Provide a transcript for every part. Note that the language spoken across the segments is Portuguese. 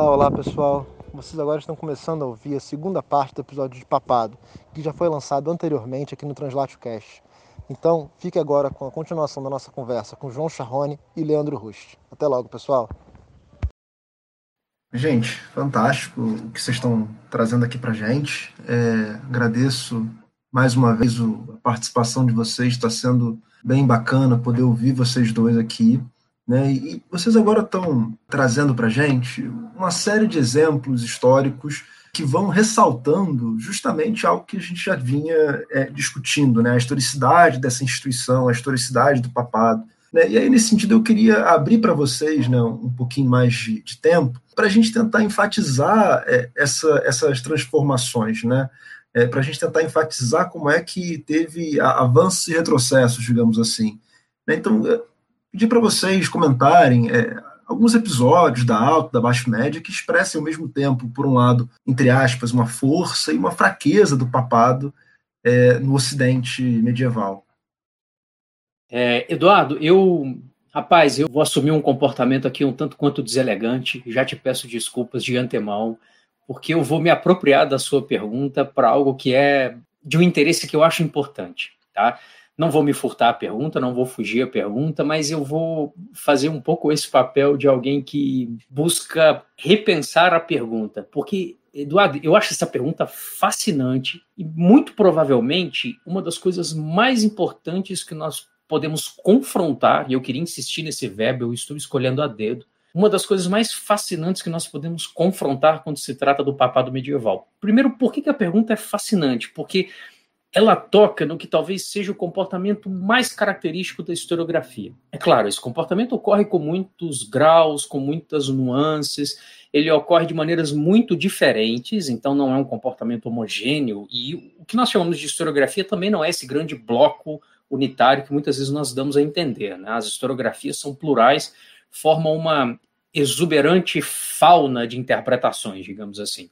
Olá, olá pessoal. Vocês agora estão começando a ouvir a segunda parte do episódio de Papado, que já foi lançado anteriormente aqui no Translatio Cast. Então, fique agora com a continuação da nossa conversa com João Charrone e Leandro Rust. Até logo, pessoal. Gente, fantástico o que vocês estão trazendo aqui para gente. É, agradeço mais uma vez a participação de vocês, está sendo bem bacana poder ouvir vocês dois aqui. Né? E vocês agora estão trazendo para a gente uma série de exemplos históricos que vão ressaltando justamente algo que a gente já vinha é, discutindo, né? a historicidade dessa instituição, a historicidade do papado. Né? E aí, nesse sentido, eu queria abrir para vocês né, um pouquinho mais de, de tempo para a gente tentar enfatizar é, essa, essas transformações, né? É, para a gente tentar enfatizar como é que teve avanços e retrocessos, digamos assim. Né? Então, pedir para vocês comentarem é, alguns episódios da alta, da baixa média que expressem ao mesmo tempo, por um lado, entre aspas, uma força e uma fraqueza do papado é, no Ocidente medieval. É, Eduardo, eu, rapaz, eu vou assumir um comportamento aqui um tanto quanto deselegante. Já te peço desculpas de antemão, porque eu vou me apropriar da sua pergunta para algo que é de um interesse que eu acho importante, tá? Não vou me furtar a pergunta, não vou fugir a pergunta, mas eu vou fazer um pouco esse papel de alguém que busca repensar a pergunta, porque Eduardo, eu acho essa pergunta fascinante e muito provavelmente uma das coisas mais importantes que nós podemos confrontar, e eu queria insistir nesse verbo, eu estou escolhendo a dedo, uma das coisas mais fascinantes que nós podemos confrontar quando se trata do papado medieval. Primeiro, por que, que a pergunta é fascinante? Porque ela toca no que talvez seja o comportamento mais característico da historiografia. É claro, esse comportamento ocorre com muitos graus, com muitas nuances, ele ocorre de maneiras muito diferentes, então não é um comportamento homogêneo, e o que nós chamamos de historiografia também não é esse grande bloco unitário que muitas vezes nós damos a entender. Né? As historiografias são plurais, formam uma exuberante fauna de interpretações, digamos assim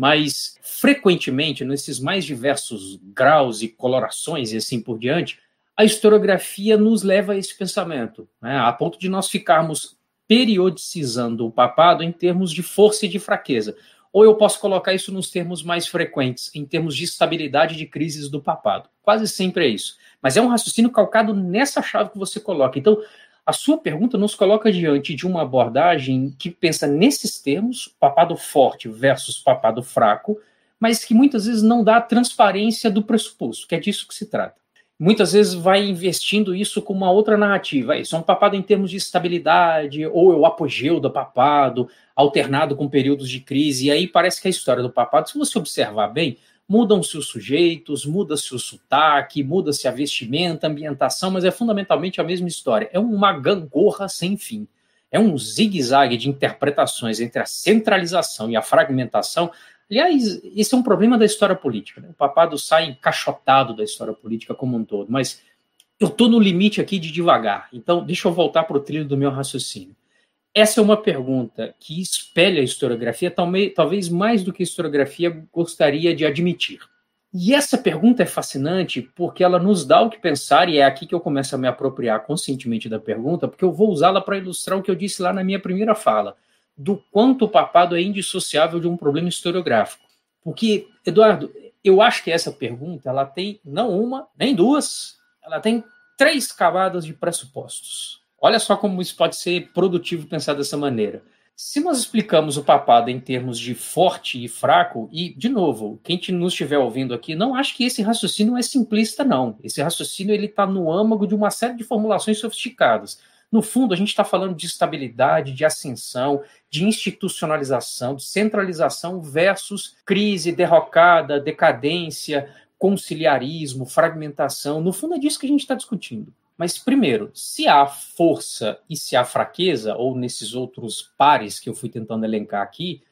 mas frequentemente, nesses mais diversos graus e colorações e assim por diante, a historiografia nos leva a esse pensamento, né, a ponto de nós ficarmos periodicizando o papado em termos de força e de fraqueza. Ou eu posso colocar isso nos termos mais frequentes, em termos de estabilidade de crises do papado. Quase sempre é isso. Mas é um raciocínio calcado nessa chave que você coloca. Então, a sua pergunta nos coloca diante de uma abordagem que pensa nesses termos, papado forte versus papado fraco, mas que muitas vezes não dá a transparência do pressuposto, que é disso que se trata. Muitas vezes vai investindo isso com uma outra narrativa. Isso é um papado em termos de estabilidade, ou é o apogeu do papado, alternado com períodos de crise. E aí parece que a história do papado, se você observar bem, Mudam-se os sujeitos, muda-se o sotaque, muda-se a vestimenta, a ambientação, mas é fundamentalmente a mesma história. É uma gangorra sem fim. É um zigue-zague de interpretações entre a centralização e a fragmentação. Aliás, esse é um problema da história política. Né? O papado sai encaixotado da história política como um todo, mas eu estou no limite aqui de devagar. Então, deixa eu voltar para o trilho do meu raciocínio. Essa é uma pergunta que espelha a historiografia, talvez mais do que a historiografia gostaria de admitir. E essa pergunta é fascinante porque ela nos dá o que pensar, e é aqui que eu começo a me apropriar conscientemente da pergunta, porque eu vou usá-la para ilustrar o que eu disse lá na minha primeira fala, do quanto o papado é indissociável de um problema historiográfico. Porque, Eduardo, eu acho que essa pergunta ela tem não uma, nem duas, ela tem três camadas de pressupostos. Olha só como isso pode ser produtivo pensar dessa maneira. Se nós explicamos o papado em termos de forte e fraco, e, de novo, quem nos estiver ouvindo aqui, não acho que esse raciocínio é simplista, não. Esse raciocínio ele está no âmago de uma série de formulações sofisticadas. No fundo, a gente está falando de estabilidade, de ascensão, de institucionalização, de centralização versus crise, derrocada, decadência, conciliarismo, fragmentação. No fundo, é disso que a gente está discutindo. Mas, primeiro, se há força e se há fraqueza, ou nesses outros pares que eu fui tentando elencar aqui,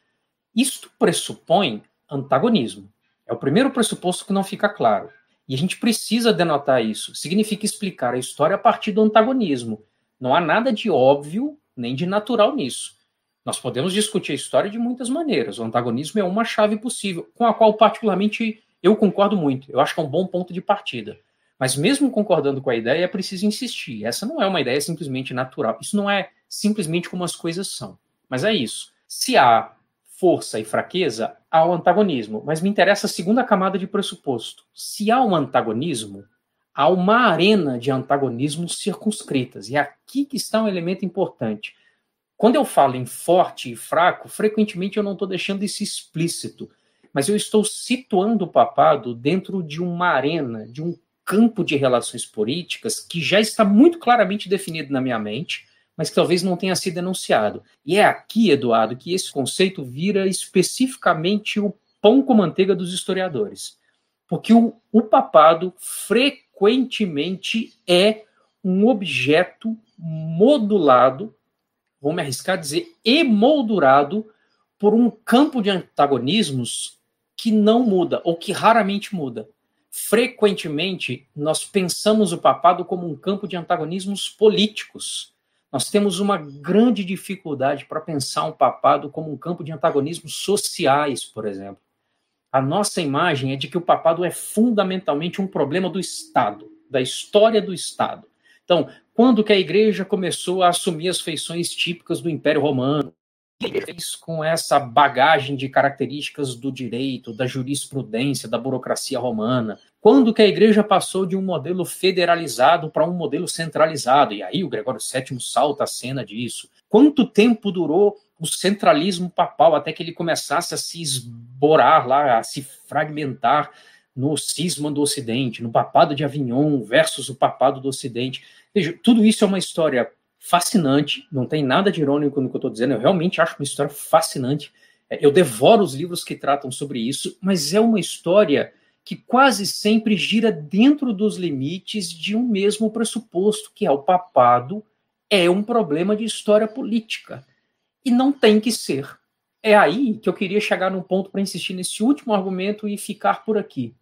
isto pressupõe antagonismo. É o primeiro pressuposto que não fica claro. E a gente precisa denotar isso. Significa explicar a história a partir do antagonismo. Não há nada de óbvio nem de natural nisso. Nós podemos discutir a história de muitas maneiras. O antagonismo é uma chave possível, com a qual, particularmente, eu concordo muito. Eu acho que é um bom ponto de partida. Mas mesmo concordando com a ideia, é preciso insistir. Essa não é uma ideia simplesmente natural. Isso não é simplesmente como as coisas são. Mas é isso. Se há força e fraqueza, há o antagonismo. Mas me interessa a segunda camada de pressuposto. Se há um antagonismo, há uma arena de antagonismos circunscritas. E é aqui que está um elemento importante. Quando eu falo em forte e fraco, frequentemente eu não estou deixando isso explícito, mas eu estou situando o papado dentro de uma arena, de um campo de relações políticas que já está muito claramente definido na minha mente, mas que talvez não tenha sido enunciado. E é aqui, Eduardo, que esse conceito vira especificamente o pão com manteiga dos historiadores. Porque o, o papado frequentemente é um objeto modulado, vou me arriscar a dizer, emoldurado por um campo de antagonismos que não muda, ou que raramente muda. Frequentemente, nós pensamos o papado como um campo de antagonismos políticos. Nós temos uma grande dificuldade para pensar um papado como um campo de antagonismos sociais, por exemplo. A nossa imagem é de que o papado é fundamentalmente um problema do Estado, da história do Estado. Então, quando que a igreja começou a assumir as feições típicas do Império Romano? Fez com essa bagagem de características do direito, da jurisprudência, da burocracia romana? Quando que a igreja passou de um modelo federalizado para um modelo centralizado? E aí o Gregório VII salta a cena disso. Quanto tempo durou o centralismo papal até que ele começasse a se esborar lá, a se fragmentar no cisma do Ocidente, no papado de Avignon versus o papado do Ocidente? Veja, tudo isso é uma história fascinante, não tem nada de irônico no que eu estou dizendo, eu realmente acho uma história fascinante. É, eu devoro os livros que tratam sobre isso, mas é uma história que quase sempre gira dentro dos limites de um mesmo pressuposto, que é o papado é um problema de história política. E não tem que ser. É aí que eu queria chegar num ponto para insistir nesse último argumento e ficar por aqui.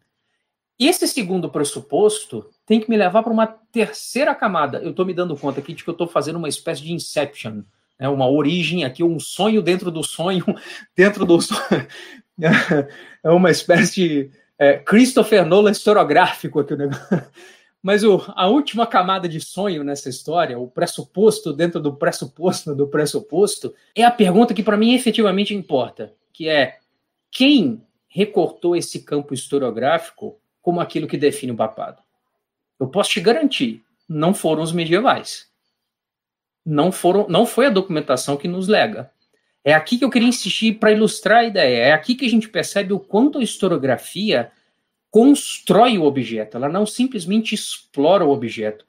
Esse segundo pressuposto tem que me levar para uma terceira camada. Eu estou me dando conta aqui de que eu estou fazendo uma espécie de inception, né? uma origem aqui, um sonho dentro do sonho, dentro do sonho. É uma espécie de é, Christopher Nolan historiográfico aqui o negócio. Mas o, a última camada de sonho nessa história, o pressuposto dentro do pressuposto do pressuposto, é a pergunta que para mim efetivamente importa, que é quem recortou esse campo historiográfico como aquilo que define o papado. Eu posso te garantir, não foram os medievais. Não foram, não foi a documentação que nos lega. É aqui que eu queria insistir para ilustrar a ideia. É aqui que a gente percebe o quanto a historiografia constrói o objeto. Ela não simplesmente explora o objeto.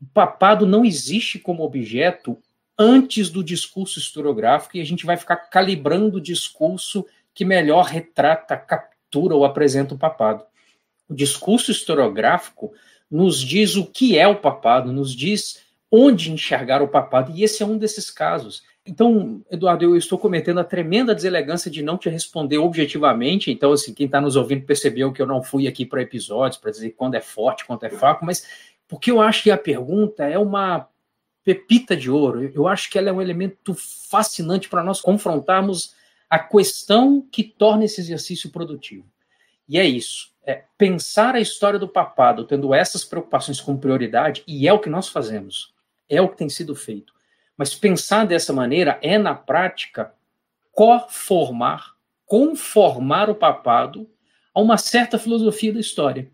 O papado não existe como objeto antes do discurso historiográfico e a gente vai ficar calibrando o discurso que melhor retrata, captura ou apresenta o papado. O discurso historiográfico nos diz o que é o papado, nos diz onde enxergar o papado, e esse é um desses casos. Então, Eduardo, eu estou cometendo a tremenda deselegância de não te responder objetivamente. Então, assim, quem está nos ouvindo percebeu que eu não fui aqui para episódios para dizer quando é forte, quando é fraco, mas porque eu acho que a pergunta é uma pepita de ouro. Eu acho que ela é um elemento fascinante para nós confrontarmos a questão que torna esse exercício produtivo. E é isso é, pensar a história do papado tendo essas preocupações como prioridade, e é o que nós fazemos, é o que tem sido feito. Mas pensar dessa maneira é, na prática, conformar, conformar o papado a uma certa filosofia da história,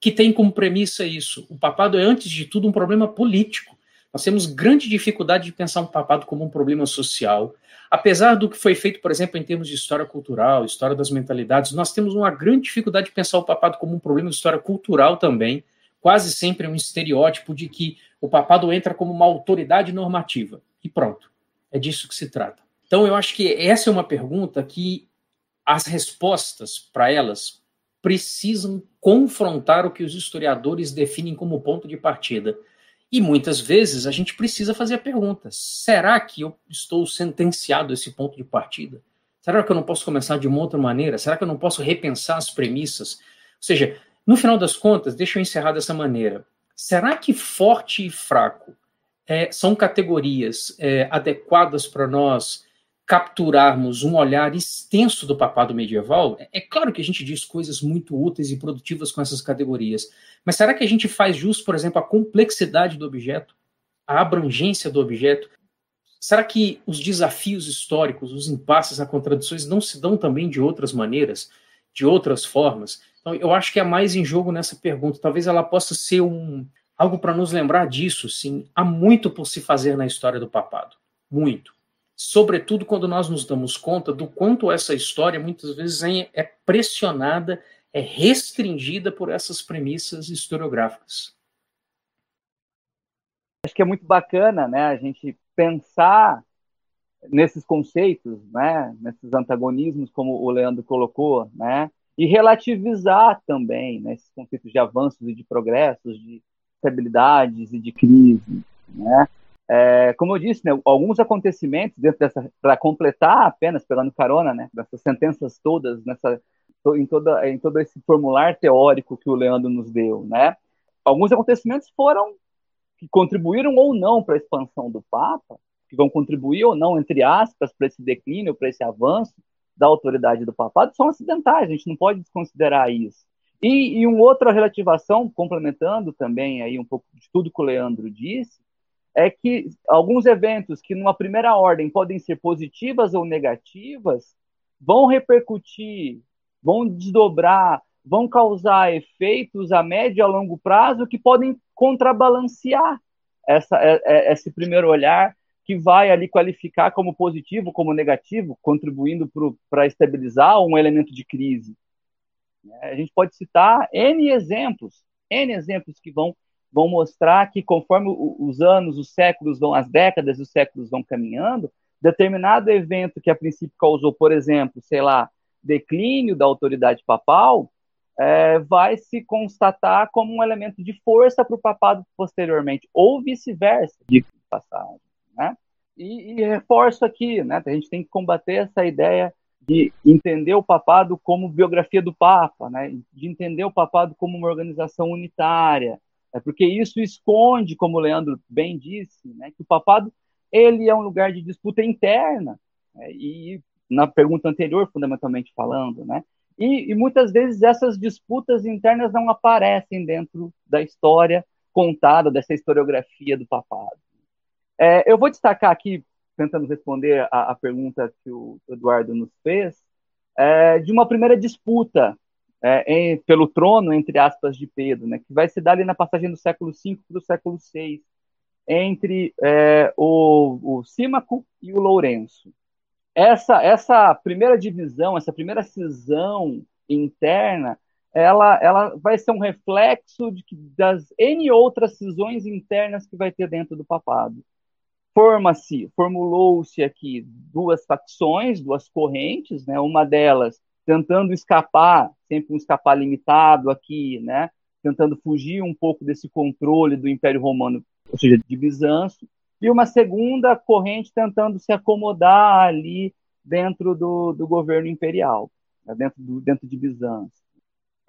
que tem como premissa isso. O papado é, antes de tudo, um problema político. Nós temos grande dificuldade de pensar um papado como um problema social, Apesar do que foi feito, por exemplo, em termos de história cultural, história das mentalidades, nós temos uma grande dificuldade de pensar o papado como um problema de história cultural também. Quase sempre um estereótipo de que o papado entra como uma autoridade normativa. E pronto. É disso que se trata. Então, eu acho que essa é uma pergunta que as respostas para elas precisam confrontar o que os historiadores definem como ponto de partida. E muitas vezes a gente precisa fazer a pergunta: será que eu estou sentenciado a esse ponto de partida? Será que eu não posso começar de uma outra maneira? Será que eu não posso repensar as premissas? Ou seja, no final das contas, deixa eu encerrar dessa maneira. Será que forte e fraco é, são categorias é, adequadas para nós capturarmos um olhar extenso do papado medieval? É, é claro que a gente diz coisas muito úteis e produtivas com essas categorias, mas será que a gente faz jus, por exemplo, à complexidade do objeto, à abrangência do objeto? Será que os desafios históricos, os impasses, as contradições não se dão também de outras maneiras, de outras formas? Então, eu acho que é mais em jogo nessa pergunta. Talvez ela possa ser um, algo para nos lembrar disso, sim. Há muito por se fazer na história do papado. Muito. Sobretudo quando nós nos damos conta do quanto essa história muitas vezes é pressionada, é restringida por essas premissas historiográficas. Acho que é muito bacana, né, a gente pensar nesses conceitos, né, nesses antagonismos, como o Leandro colocou, né, e relativizar também né, esses conceitos de avanços e de progressos, de estabilidades e de crise, né. É, como eu disse, né, alguns acontecimentos dentro dessa, para completar apenas pegando carona, né, dessas sentenças todas nessa em toda em todo esse formular teórico que o Leandro nos deu, né? Alguns acontecimentos foram que contribuíram ou não para a expansão do Papa, que vão contribuir ou não, entre aspas, para esse declínio, para esse avanço da autoridade do papado, são acidentais, a gente não pode desconsiderar isso. E, e uma outra relativação, complementando também aí um pouco de tudo que o Leandro disse, é que alguns eventos que numa primeira ordem podem ser positivas ou negativas, vão repercutir, vão desdobrar, vão causar efeitos a médio e a longo prazo que podem contrabalancear essa, é, é, esse primeiro olhar que vai ali qualificar como positivo, como negativo, contribuindo para estabilizar um elemento de crise. A gente pode citar N exemplos, N exemplos que vão, vão mostrar que conforme os anos, os séculos vão, as décadas os séculos vão caminhando, determinado evento que a princípio causou, por exemplo, sei lá, declínio da autoridade papal, é, vai se constatar como um elemento de força para o papado posteriormente, ou vice-versa, de passagem. Né? E, e, reforço aqui, né, a gente tem que combater essa ideia de entender o papado como biografia do Papa, né, de entender o papado como uma organização unitária, é porque isso esconde, como o Leandro bem disse, né, que o papado ele é um lugar de disputa interna, né, e na pergunta anterior, fundamentalmente falando, né, e, e, muitas vezes essas disputas internas não aparecem dentro da história contada, dessa historiografia do papado. É, eu vou destacar aqui, tentando responder a, a pergunta que o Eduardo nos fez, é, de uma primeira disputa é, em, pelo trono, entre aspas, de Pedro, né, que vai se dar ali na passagem do século V para o século VI, entre é, o, o Símaco e o Lourenço essa, essa primeira divisão, essa primeira cisão interna, ela, ela vai ser um reflexo de que, das N outras cisões internas que vai ter dentro do papado. Forma-se, formulou-se aqui duas facções, duas correntes, né? uma delas tentando escapar, sempre um escapar limitado aqui, né? tentando fugir um pouco desse controle do Império Romano, ou seja, de Bizâncio, e uma segunda corrente tentando se acomodar ali dentro do, do governo imperial, né, dentro, do, dentro de Bizâncio.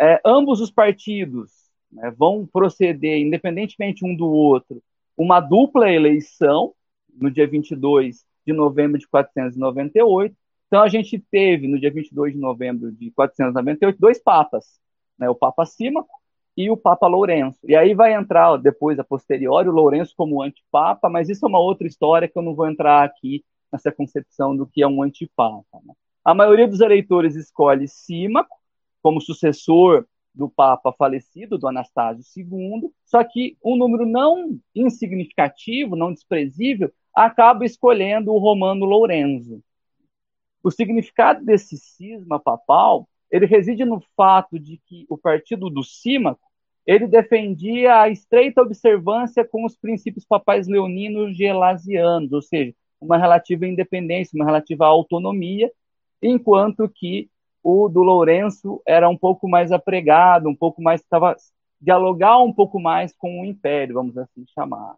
É, ambos os partidos né, vão proceder, independentemente um do outro, uma dupla eleição no dia 22 de novembro de 498. Então, a gente teve, no dia 22 de novembro de 498, dois papas, né, o Papa Símaco e o Papa Lourenço. E aí vai entrar depois, a posteriori, o Lourenço como antipapa, mas isso é uma outra história que eu não vou entrar aqui nessa concepção do que é um antipapa. Né? A maioria dos eleitores escolhe Símaco como sucessor do Papa falecido, do Anastácio II, só que um número não insignificativo, não desprezível, acaba escolhendo o Romano Lourenço. O significado desse cisma papal ele reside no fato de que o partido do Símaco ele defendia a estreita observância com os princípios papais leoninos gelasianos, ou seja, uma relativa independência, uma relativa autonomia, enquanto que o do Lourenço era um pouco mais apregado, um pouco mais estava dialogar um pouco mais com o império, vamos assim chamar.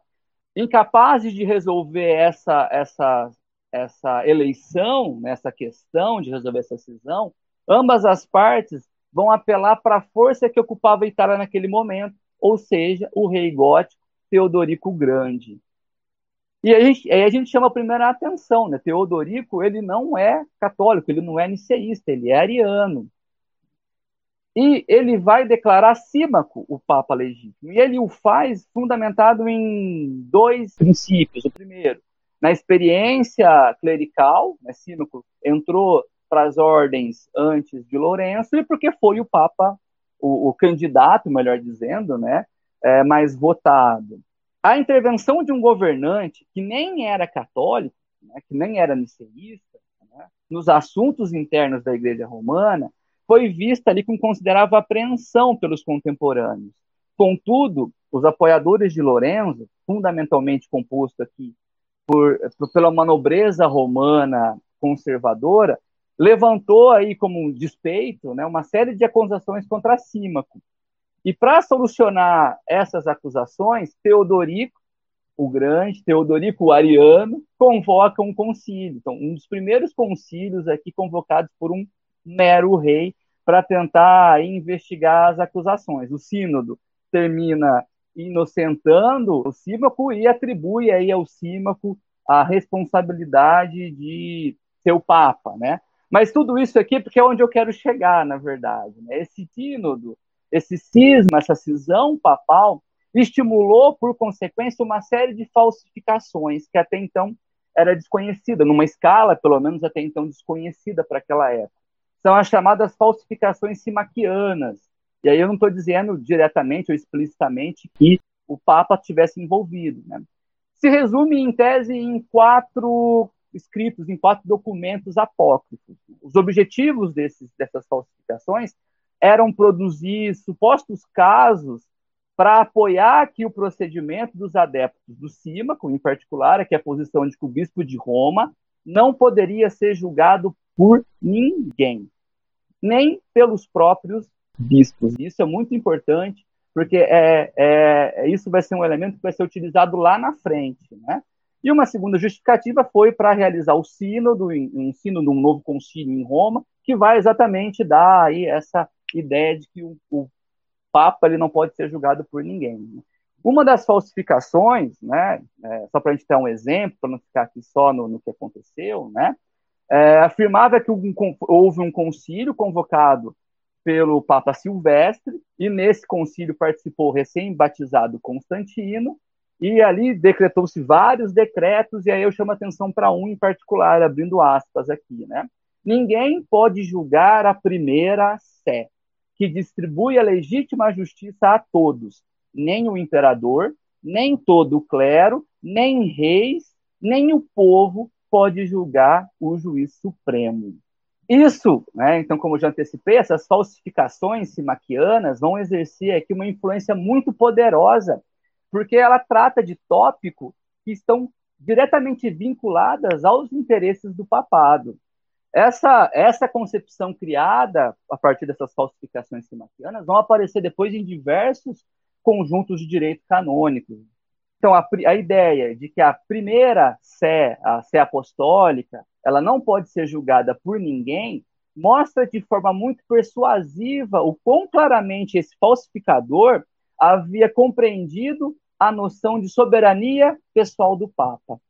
Incapazes de resolver essa essa essa eleição, essa questão de resolver essa cisão, Ambas as partes vão apelar para a força que ocupava a Itália naquele momento, ou seja, o rei gótico Teodorico Grande. E a gente, aí a gente chama a primeira atenção, né? Teodorico, ele não é católico, ele não é niceísta, ele é ariano. E ele vai declarar Símaco o Papa legítimo. E ele o faz fundamentado em dois princípios. O primeiro, Na experiência clerical, né, Símaco entrou para as ordens antes de Lourenço e porque foi o Papa, o, o candidato, melhor dizendo, né, é, mais votado. A intervenção de um governante que nem era católico, né, que nem era niceísta, né, nos assuntos internos da Igreja Romana, foi vista ali com considerável apreensão pelos contemporâneos. Contudo, os apoiadores de Lorenzo, fundamentalmente composto aqui por, pela manobreza romana conservadora, levantou aí como um despeito né, uma série de acusações contra Símaco. E para solucionar essas acusações, Teodorico, o Grande, Teodorico o Ariano, convoca um concílio. Então, um dos primeiros concílios aqui convocados por um mero rei para tentar investigar as acusações. O sínodo termina inocentando o Símaco e atribui aí ao Símaco a responsabilidade de ser o Papa, né? Mas tudo isso aqui porque é onde eu quero chegar, na verdade. Né? Esse sínodo, esse cisma, essa cisão papal, estimulou, por consequência, uma série de falsificações que até então era desconhecida, numa escala, pelo menos até então desconhecida para aquela época. São as chamadas falsificações simaquianas. E aí eu não estou dizendo diretamente ou explicitamente que o Papa tivesse envolvido. Né? Se resume, em tese, em quatro escritos em quatro documentos apócrifos. Os objetivos desses, dessas falsificações eram produzir supostos casos para apoiar que o procedimento dos adeptos do Símaco, em particular, é que a posição de que o bispo de Roma não poderia ser julgado por ninguém, nem pelos próprios bispos. Isso é muito importante, porque é, é, isso vai ser um elemento que vai ser utilizado lá na frente, né? E uma segunda justificativa foi para realizar o sínodo, um sínodo, um novo concílio em Roma, que vai exatamente dar aí essa ideia de que o, o Papa ele não pode ser julgado por ninguém. Né? Uma das falsificações, né, é, só para a gente ter um exemplo, para não ficar aqui só no, no que aconteceu, né, é, afirmava que um, houve um concílio convocado pelo Papa Silvestre, e nesse concílio participou o recém-batizado Constantino, e ali decretou-se vários decretos, e aí eu chamo atenção para um em particular, abrindo aspas aqui, né? Ninguém pode julgar a primeira sé, que distribui a legítima justiça a todos, nem o imperador, nem todo o clero, nem reis, nem o povo pode julgar o juiz supremo. Isso, né, então, como já antecipei, essas falsificações simaquianas vão exercer aqui uma influência muito poderosa porque ela trata de tópicos que estão diretamente vinculadas aos interesses do papado. Essa, essa concepção criada a partir dessas falsificações simaquianas vão aparecer depois em diversos conjuntos de direito canônicos. Então, a, a ideia de que a primeira sé, a sé apostólica, ela não pode ser julgada por ninguém, mostra de forma muito persuasiva o quão claramente esse falsificador havia compreendido a noção de soberania pessoal do Papa.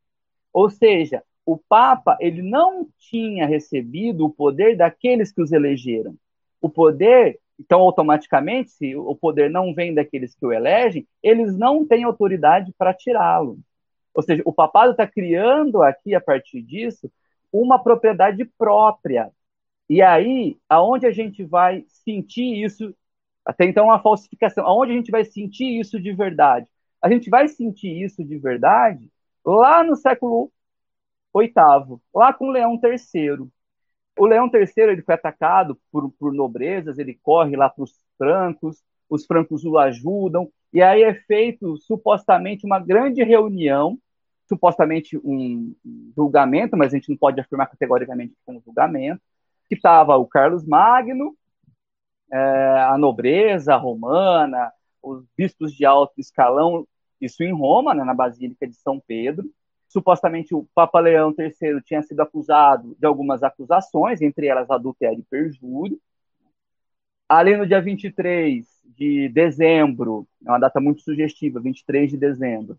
Ou seja, o Papa ele não tinha recebido o poder daqueles que os elegeram. O poder, então, automaticamente, se o poder não vem daqueles que o elegem, eles não têm autoridade para tirá-lo. Ou seja, o papado está criando aqui, a partir disso, uma propriedade própria. E aí, aonde a gente vai sentir isso, até então uma falsificação, aonde a gente vai sentir isso de verdade? a gente vai sentir isso de verdade lá no século VIII, lá com Leão III. O Leão III ele foi atacado por, por nobrezas, ele corre lá para os francos, os francos o ajudam, e aí é feito supostamente uma grande reunião, supostamente um julgamento, mas a gente não pode afirmar categoricamente que foi um julgamento, que estava o Carlos Magno, é, a nobreza romana, os bispos de alto escalão isso em Roma, né, na Basílica de São Pedro. Supostamente o Papa Leão III tinha sido acusado de algumas acusações, entre elas adultério e perjúrio. Ali no dia 23 de dezembro, é uma data muito sugestiva, 23 de dezembro,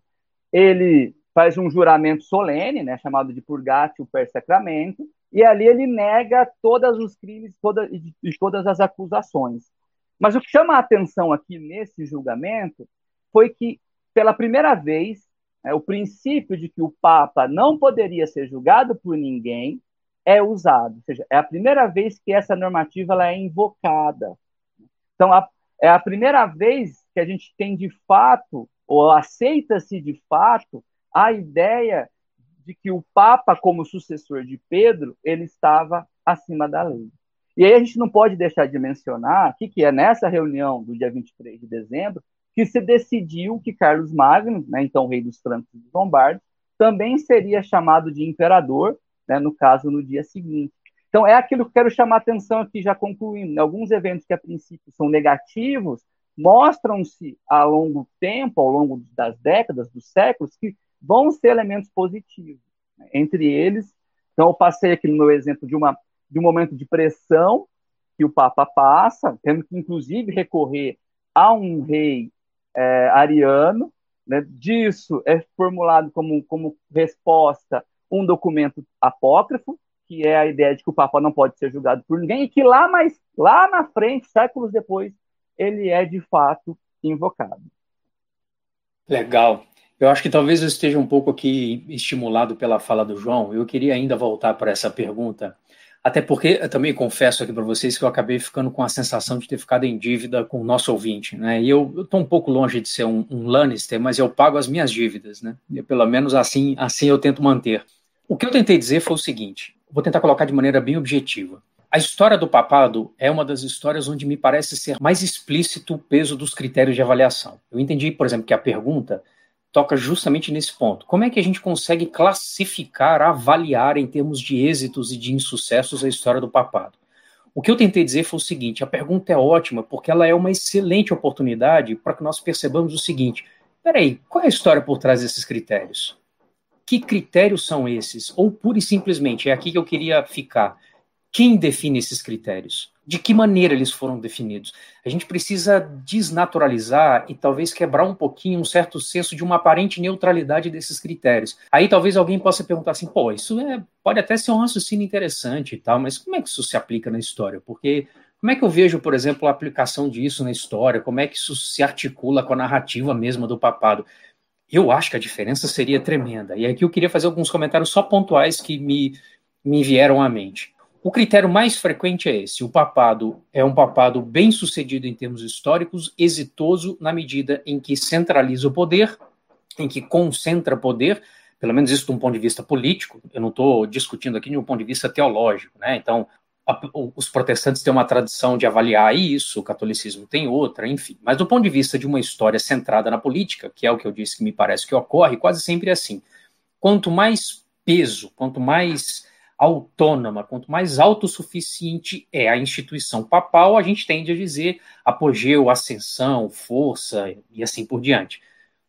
ele faz um juramento solene, né, chamado de purgatio per sacramento, e ali ele nega todos os crimes toda, e todas as acusações. Mas o que chama a atenção aqui nesse julgamento foi que pela primeira vez, né, o princípio de que o Papa não poderia ser julgado por ninguém é usado. Ou seja, é a primeira vez que essa normativa ela é invocada. Então, a, é a primeira vez que a gente tem de fato, ou aceita-se de fato, a ideia de que o Papa, como sucessor de Pedro, ele estava acima da lei. E aí a gente não pode deixar de mencionar aqui que é nessa reunião do dia 23 de dezembro que se decidiu que Carlos Magno, né, então rei dos francos e dos lombardos, também seria chamado de imperador, né, no caso, no dia seguinte. Então, é aquilo que quero chamar a atenção aqui, já concluindo. Alguns eventos que, a princípio, são negativos, mostram-se, ao longo tempo, ao longo das décadas, dos séculos, que vão ser elementos positivos. Né? Entre eles, então, eu passei aqui no meu exemplo de, uma, de um momento de pressão que o Papa passa, tendo que, inclusive, recorrer a um rei é, ariano, né? disso é formulado como, como resposta um documento apócrifo, que é a ideia de que o Papa não pode ser julgado por ninguém, e que lá, mais, lá na frente, séculos depois, ele é de fato invocado. Legal. Eu acho que talvez eu esteja um pouco aqui estimulado pela fala do João. Eu queria ainda voltar para essa pergunta até porque eu também confesso aqui para vocês que eu acabei ficando com a sensação de ter ficado em dívida com o nosso ouvinte, né? E eu estou um pouco longe de ser um, um, Lannister, mas eu pago as minhas dívidas, né? E pelo menos assim, assim eu tento manter. O que eu tentei dizer foi o seguinte: vou tentar colocar de maneira bem objetiva. A história do papado é uma das histórias onde me parece ser mais explícito o peso dos critérios de avaliação. Eu entendi, por exemplo, que a pergunta toca justamente nesse ponto. Como é que a gente consegue classificar, avaliar em termos de êxitos e de insucessos a história do papado? O que eu tentei dizer foi o seguinte: a pergunta é ótima porque ela é uma excelente oportunidade para que nós percebamos o seguinte: peraí, qual é a história por trás desses critérios? Que critérios são esses? Ou pura e simplesmente, é aqui que eu queria ficar. Quem define esses critérios? De que maneira eles foram definidos. A gente precisa desnaturalizar e talvez quebrar um pouquinho um certo senso de uma aparente neutralidade desses critérios. Aí talvez alguém possa perguntar assim, pô, isso é, pode até ser um raciocínio interessante e tal, mas como é que isso se aplica na história? Porque como é que eu vejo, por exemplo, a aplicação disso na história? Como é que isso se articula com a narrativa mesma do papado? Eu acho que a diferença seria tremenda. E aqui eu queria fazer alguns comentários só pontuais que me, me vieram à mente. O critério mais frequente é esse: o papado é um papado bem sucedido em termos históricos, exitoso na medida em que centraliza o poder, em que concentra poder, pelo menos isso de um ponto de vista político, eu não estou discutindo aqui de um ponto de vista teológico, né? Então, a, os protestantes têm uma tradição de avaliar isso, o catolicismo tem outra, enfim. Mas do ponto de vista de uma história centrada na política, que é o que eu disse que me parece que ocorre, quase sempre é assim. Quanto mais peso, quanto mais autônoma, quanto mais autossuficiente é a instituição papal, a gente tende a dizer apogeu, ascensão, força e assim por diante.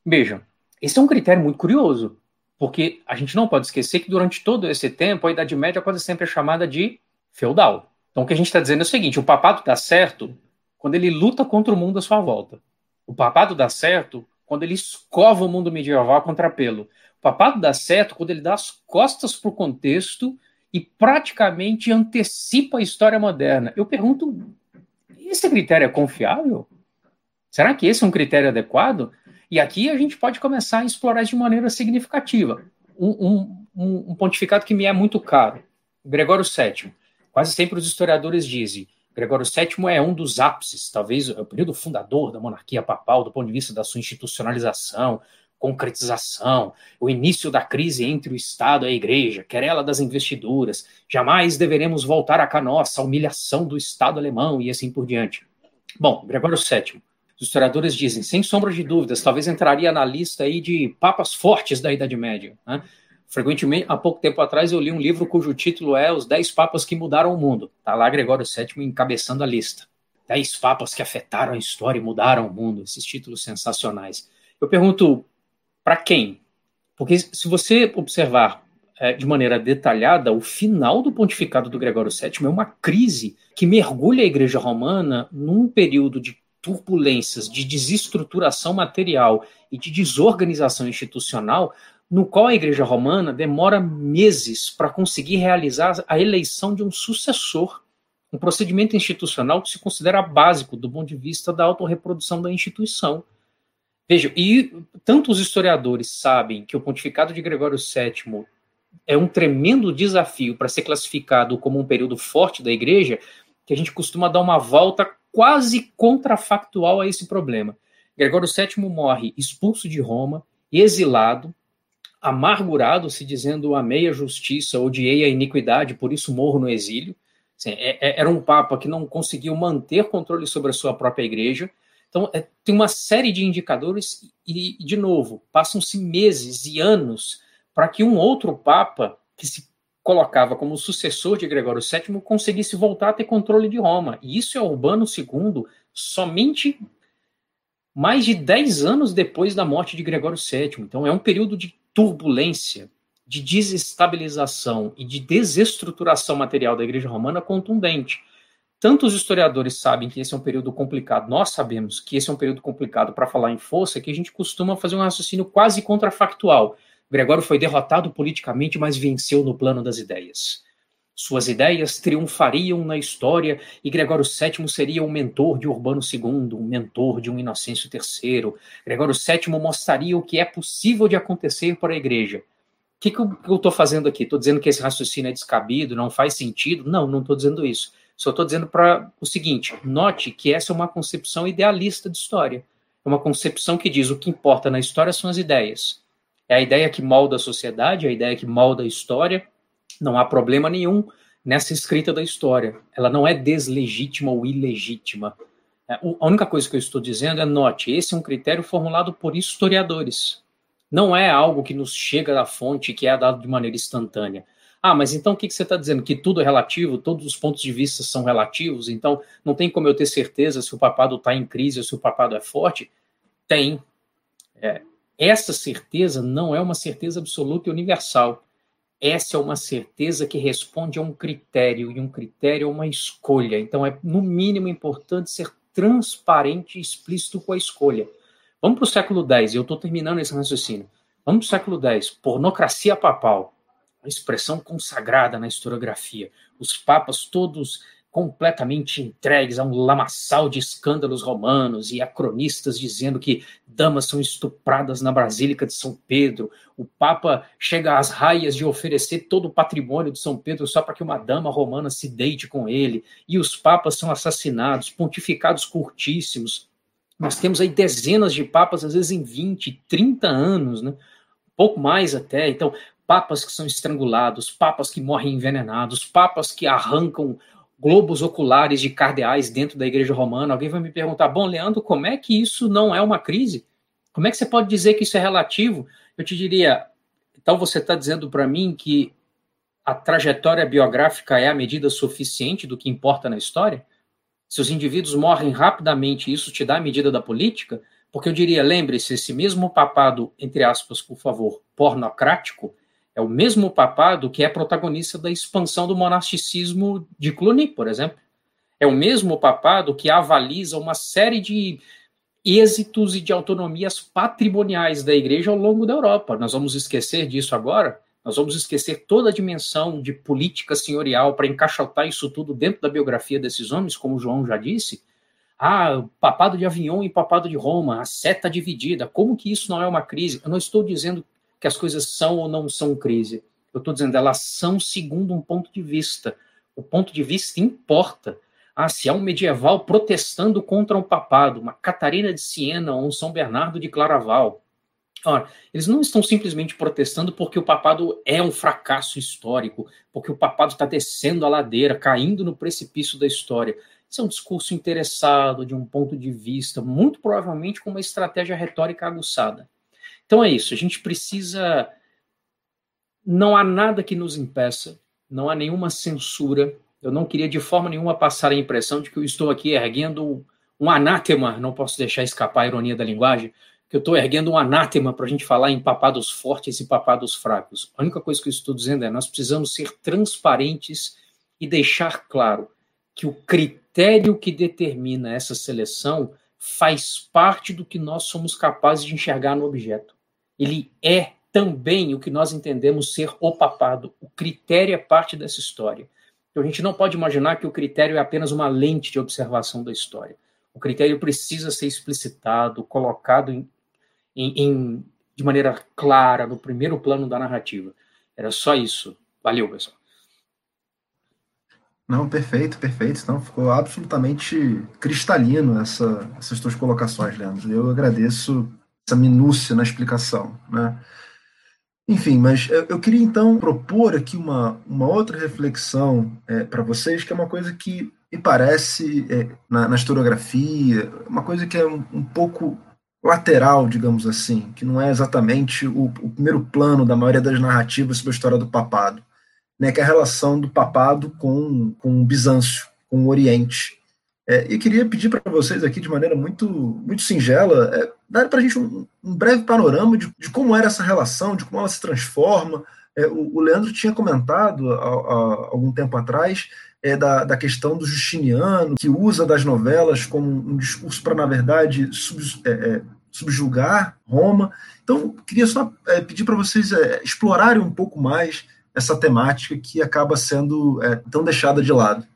Vejam, esse é um critério muito curioso, porque a gente não pode esquecer que durante todo esse tempo a Idade Média quase sempre é chamada de feudal. Então o que a gente está dizendo é o seguinte: o papado dá certo quando ele luta contra o mundo à sua volta. O papado dá certo quando ele escova o mundo medieval contra pelo. O papado dá certo quando ele dá as costas para o contexto praticamente antecipa a história moderna. Eu pergunto, esse critério é confiável? Será que esse é um critério adequado? E aqui a gente pode começar a explorar de maneira significativa. Um, um, um pontificado que me é muito caro, Gregório VII. Quase sempre os historiadores dizem, Gregório VII é um dos ápices, talvez é o período fundador da monarquia papal, do ponto de vista da sua institucionalização, concretização, o início da crise entre o Estado e a Igreja, querela das investiduras, jamais deveremos voltar à canossa, a humilhação do Estado alemão e assim por diante. Bom, Gregório VII, os historiadores dizem, sem sombra de dúvidas, talvez entraria na lista aí de papas fortes da Idade Média. Né? Frequentemente, há pouco tempo atrás, eu li um livro cujo título é Os Dez Papas que Mudaram o Mundo. Está lá Gregório VII encabeçando a lista. Dez papas que afetaram a história e mudaram o mundo. Esses títulos sensacionais. Eu pergunto, para quem? Porque se você observar é, de maneira detalhada, o final do pontificado do Gregório VII é uma crise que mergulha a Igreja Romana num período de turbulências, de desestruturação material e de desorganização institucional, no qual a Igreja Romana demora meses para conseguir realizar a eleição de um sucessor, um procedimento institucional que se considera básico do ponto de vista da autorreprodução da instituição. Veja, e tanto os historiadores sabem que o pontificado de Gregório VII é um tremendo desafio para ser classificado como um período forte da igreja, que a gente costuma dar uma volta quase contrafactual a esse problema. Gregório VII morre expulso de Roma, exilado, amargurado, se dizendo amei a justiça, odiei a iniquidade, por isso morro no exílio. Assim, é, é, era um papa que não conseguiu manter controle sobre a sua própria igreja. Então, é, tem uma série de indicadores, e, de novo, passam-se meses e anos para que um outro papa, que se colocava como sucessor de Gregório VII, conseguisse voltar a ter controle de Roma. E isso é Urbano II somente mais de 10 anos depois da morte de Gregório VII. Então, é um período de turbulência, de desestabilização e de desestruturação material da Igreja Romana contundente. Tanto os historiadores sabem que esse é um período complicado, nós sabemos que esse é um período complicado para falar em força, que a gente costuma fazer um raciocínio quase contrafactual. Gregório foi derrotado politicamente, mas venceu no plano das ideias. Suas ideias triunfariam na história e Gregório VII seria o mentor de Urbano II, um mentor de um Inocêncio III. Gregório VII mostraria o que é possível de acontecer para a igreja. O que, que eu estou fazendo aqui? Estou dizendo que esse raciocínio é descabido, não faz sentido? Não, não estou dizendo isso. Só estou dizendo para o seguinte: note que essa é uma concepção idealista de história. É uma concepção que diz o que importa na história são as ideias. É a ideia que molda a sociedade, é a ideia que molda a história, não há problema nenhum nessa escrita da história. Ela não é deslegítima ou ilegítima. É, a única coisa que eu estou dizendo é note, esse é um critério formulado por historiadores. Não é algo que nos chega da fonte que é dado de maneira instantânea. Ah, mas então o que você está dizendo? Que tudo é relativo, todos os pontos de vista são relativos, então não tem como eu ter certeza se o papado está em crise ou se o papado é forte? Tem. É, essa certeza não é uma certeza absoluta e universal. Essa é uma certeza que responde a um critério, e um critério é uma escolha. Então, é no mínimo importante ser transparente e explícito com a escolha. Vamos para o século X, eu estou terminando esse raciocínio. Vamos para o século X, pornocracia papal, uma expressão consagrada na historiografia. Os papas todos completamente entregues a um lamaçal de escândalos romanos e a cronistas dizendo que damas são estupradas na Basílica de São Pedro. O Papa chega às raias de oferecer todo o patrimônio de São Pedro só para que uma dama romana se deite com ele. E os papas são assassinados, pontificados curtíssimos. Nós temos aí dezenas de papas, às vezes em 20, 30 anos, né? pouco mais até. Então, papas que são estrangulados, papas que morrem envenenados, papas que arrancam globos oculares de cardeais dentro da igreja romana. Alguém vai me perguntar: bom, Leandro, como é que isso não é uma crise? Como é que você pode dizer que isso é relativo? Eu te diria: então você está dizendo para mim que a trajetória biográfica é a medida suficiente do que importa na história? Se os indivíduos morrem rapidamente, isso te dá a medida da política? Porque eu diria, lembre-se, esse mesmo papado, entre aspas, por favor, pornocrático, é o mesmo papado que é protagonista da expansão do monasticismo de Cluny, por exemplo. É o mesmo papado que avaliza uma série de êxitos e de autonomias patrimoniais da igreja ao longo da Europa. Nós vamos esquecer disso agora? Nós vamos esquecer toda a dimensão de política senhorial para encaixotar isso tudo dentro da biografia desses homens, como João já disse? Ah, papado de Avignon e papado de Roma, a seta dividida. Como que isso não é uma crise? Eu não estou dizendo que as coisas são ou não são crise. Eu estou dizendo, elas são segundo um ponto de vista. O ponto de vista importa. Ah, se há um medieval protestando contra um papado, uma Catarina de Siena ou um São Bernardo de Claraval. Ora, eles não estão simplesmente protestando porque o papado é um fracasso histórico, porque o papado está descendo a ladeira, caindo no precipício da história. Isso é um discurso interessado, de um ponto de vista, muito provavelmente com uma estratégia retórica aguçada. Então é isso, a gente precisa. Não há nada que nos impeça, não há nenhuma censura. Eu não queria de forma nenhuma passar a impressão de que eu estou aqui erguendo um anátema, não posso deixar escapar a ironia da linguagem, que eu estou erguendo um anátema para a gente falar em papados fortes e papados fracos. A única coisa que eu estou dizendo é nós precisamos ser transparentes e deixar claro que o critério que determina essa seleção faz parte do que nós somos capazes de enxergar no objeto ele é também o que nós entendemos ser o papado. O critério é parte dessa história. Então, a gente não pode imaginar que o critério é apenas uma lente de observação da história. O critério precisa ser explicitado, colocado em, em, em, de maneira clara no primeiro plano da narrativa. Era só isso. Valeu, pessoal. Não, perfeito, perfeito. Então ficou absolutamente cristalino essa, essas tuas colocações, Leandro. Eu agradeço essa minúcia na explicação, né? Enfim, mas eu queria então propor aqui uma, uma outra reflexão é, para vocês, que é uma coisa que me parece é, na, na, historiografia, uma coisa que é um, um, pouco lateral, digamos assim, que não é exatamente o, o, primeiro plano da maioria das narrativas sobre a história do papado, né, que é a relação do papado com, com o Bizâncio, com o Oriente. É, e queria pedir para vocês aqui, de maneira muito, muito singela, é, dar para a gente um, um, breve panorama de, de, como era essa relação, de como ela se transforma. É, o, o, Leandro tinha comentado há, algum tempo atrás é, da, da questão do Justiniano, que usa das novelas como um discurso para, na verdade, sub, é, é, subjugar Roma. Então, queria só é, pedir para vocês explorarem um pouco mais essa temática que acaba sendo tão deixada de lado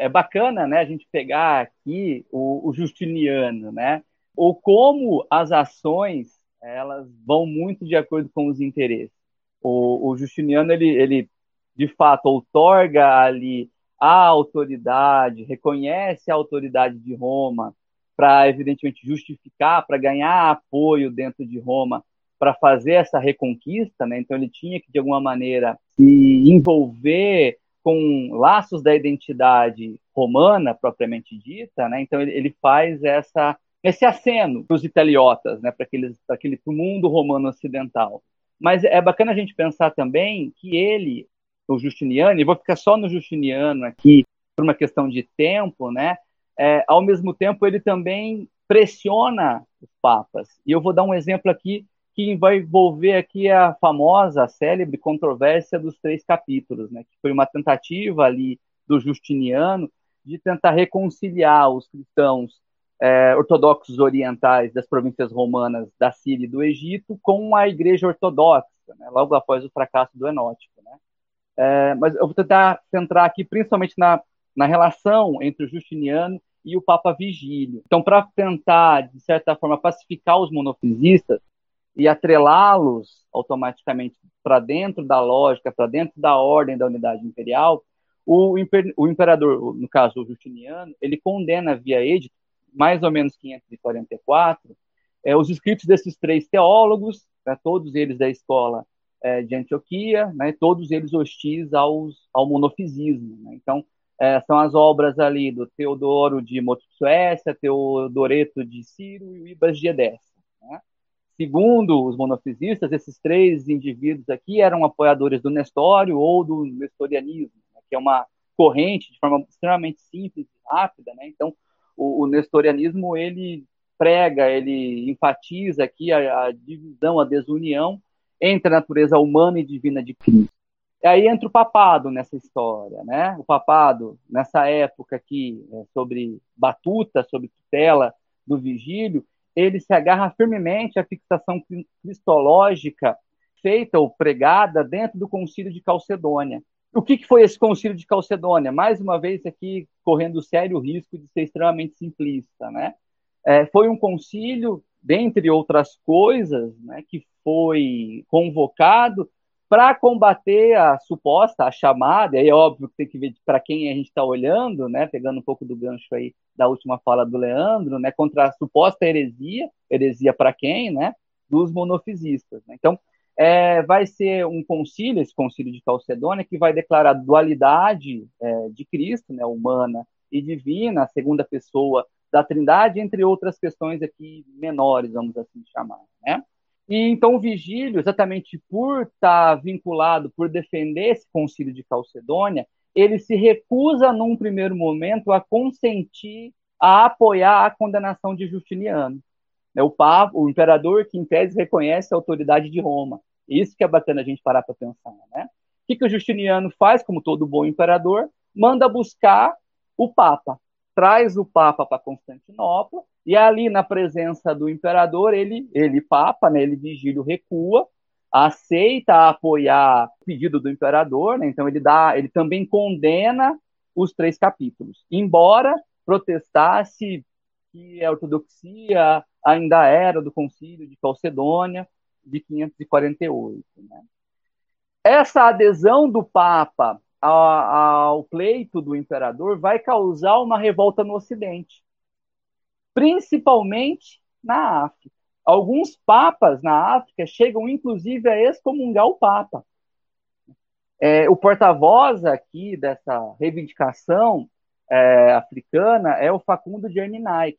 é bacana, né, a gente pegar aqui o, o Justiniano, né, ou como as ações elas vão muito de acordo com os interesses. O, o Justiniano ele, ele de fato outorga ali a autoridade, reconhece a autoridade de Roma para evidentemente justificar, para ganhar apoio dentro de Roma para fazer essa reconquista, né? Então ele tinha que de alguma maneira se envolver com laços da identidade romana propriamente dita, né? Então ele, ele faz essa esse aceno para os italiotas, né? Para aqueles aquele pro mundo romano ocidental. Mas é bacana a gente pensar também que ele, o Justiniano, e vou ficar só no Justiniano aqui por uma questão de tempo, né? É, ao mesmo tempo ele também pressiona os papas. E eu vou dar um exemplo aqui que vai envolver aqui a famosa, célebre controvérsia dos três capítulos, né, que foi uma tentativa ali do Justiniano de tentar reconciliar os cristãos é, ortodoxos orientais das províncias romanas da Síria e do Egito com a Igreja Ortodoxa, né, logo após o fracasso do Enótico. Né. É, mas eu vou tentar centrar aqui principalmente na, na relação entre o Justiniano e o Papa Vigílio. Então, para tentar, de certa forma, pacificar os monofisistas, e atrelá-los automaticamente para dentro da lógica, para dentro da ordem da unidade imperial, o, imper, o, imperador, no caso o Justiniano, ele condena via edito, mais ou menos 544, é, os escritos desses três teólogos, né, todos eles da escola é, de Antioquia, né, todos eles hostis aos, ao monofisismo. Né? Então, é, são as obras ali do Teodoro de Motsuécia, Teodoreto de Ciro e o Ibas de Edessa. Segundo os monofisistas, esses três indivíduos aqui eram apoiadores do Nestório ou do nestorianismo, né, que é uma corrente de forma extremamente simples e rápida. Né? Então, o, o, nestorianismo ele prega, ele enfatiza aqui a, a, divisão, a desunião entre a natureza humana e divina de Cristo. E aí entra o papado nessa história, né? O papado nessa época aqui é, sobre batuta, sobre tutela do Vigílio, ele se agarra firmemente à fixação cristológica feita ou pregada dentro do concílio de Calcedônia. O que, que foi esse concílio de Calcedônia? Mais uma vez aqui correndo sério risco de ser extremamente simplista, né? É, foi um concílio, dentre outras coisas, né, que foi convocado para combater a suposta, a chamada, e é óbvio que tem que ver para quem a gente está olhando, né, pegando um pouco do gancho aí da última fala do Leandro, né, contra a suposta heresia, heresia para quem, né, dos monofisistas. Né? Então, é, vai ser um concílio, esse concílio de Calcedônia, que vai declarar a dualidade é, de Cristo, né, humana e divina, a segunda pessoa da Trindade, entre outras questões aqui menores, vamos assim chamar, né? E então Vigílio, exatamente por estar vinculado, por defender esse concílio de Calcedônia, ele se recusa num primeiro momento a consentir a apoiar a condenação de Justiniano. É o Papa, o imperador que em tese reconhece a autoridade de Roma. Isso que é bacana a gente parar para pensar, né? O que, que o Justiniano faz, como todo bom imperador? Manda buscar o Papa, traz o Papa para Constantinopla e ali na presença do imperador, ele, ele Papa, né, ele Vigílio recua, aceita apoiar o pedido do imperador, né, então ele dá, ele também condena os três capítulos, embora protestasse que a ortodoxia ainda era do Concílio de Calcedônia de 548. Né? Essa adesão do Papa ao pleito do imperador vai causar uma revolta no Ocidente, principalmente na África. Alguns papas na África chegam, inclusive, a excomungar o Papa. É, o porta-voz aqui dessa reivindicação é, africana é o Facundo de Erminaik.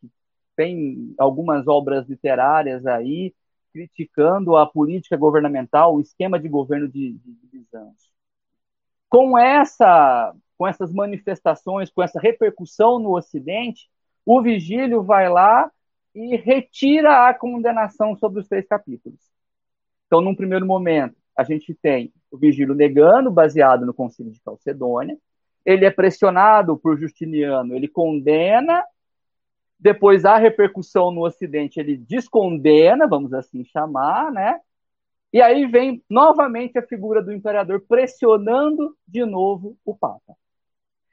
Tem algumas obras literárias aí criticando a política governamental, o esquema de governo de, de, de Bizâncio. Com essa, com essas manifestações, com essa repercussão no Ocidente, o Vigílio vai lá e retira a condenação sobre os três capítulos. Então, num primeiro momento, a gente tem o Vigílio negando, baseado no Concílio de Calcedônia. Ele é pressionado por Justiniano, ele condena depois a repercussão no Ocidente, ele descondena, vamos assim chamar, né? E aí vem novamente a figura do imperador pressionando de novo o Papa.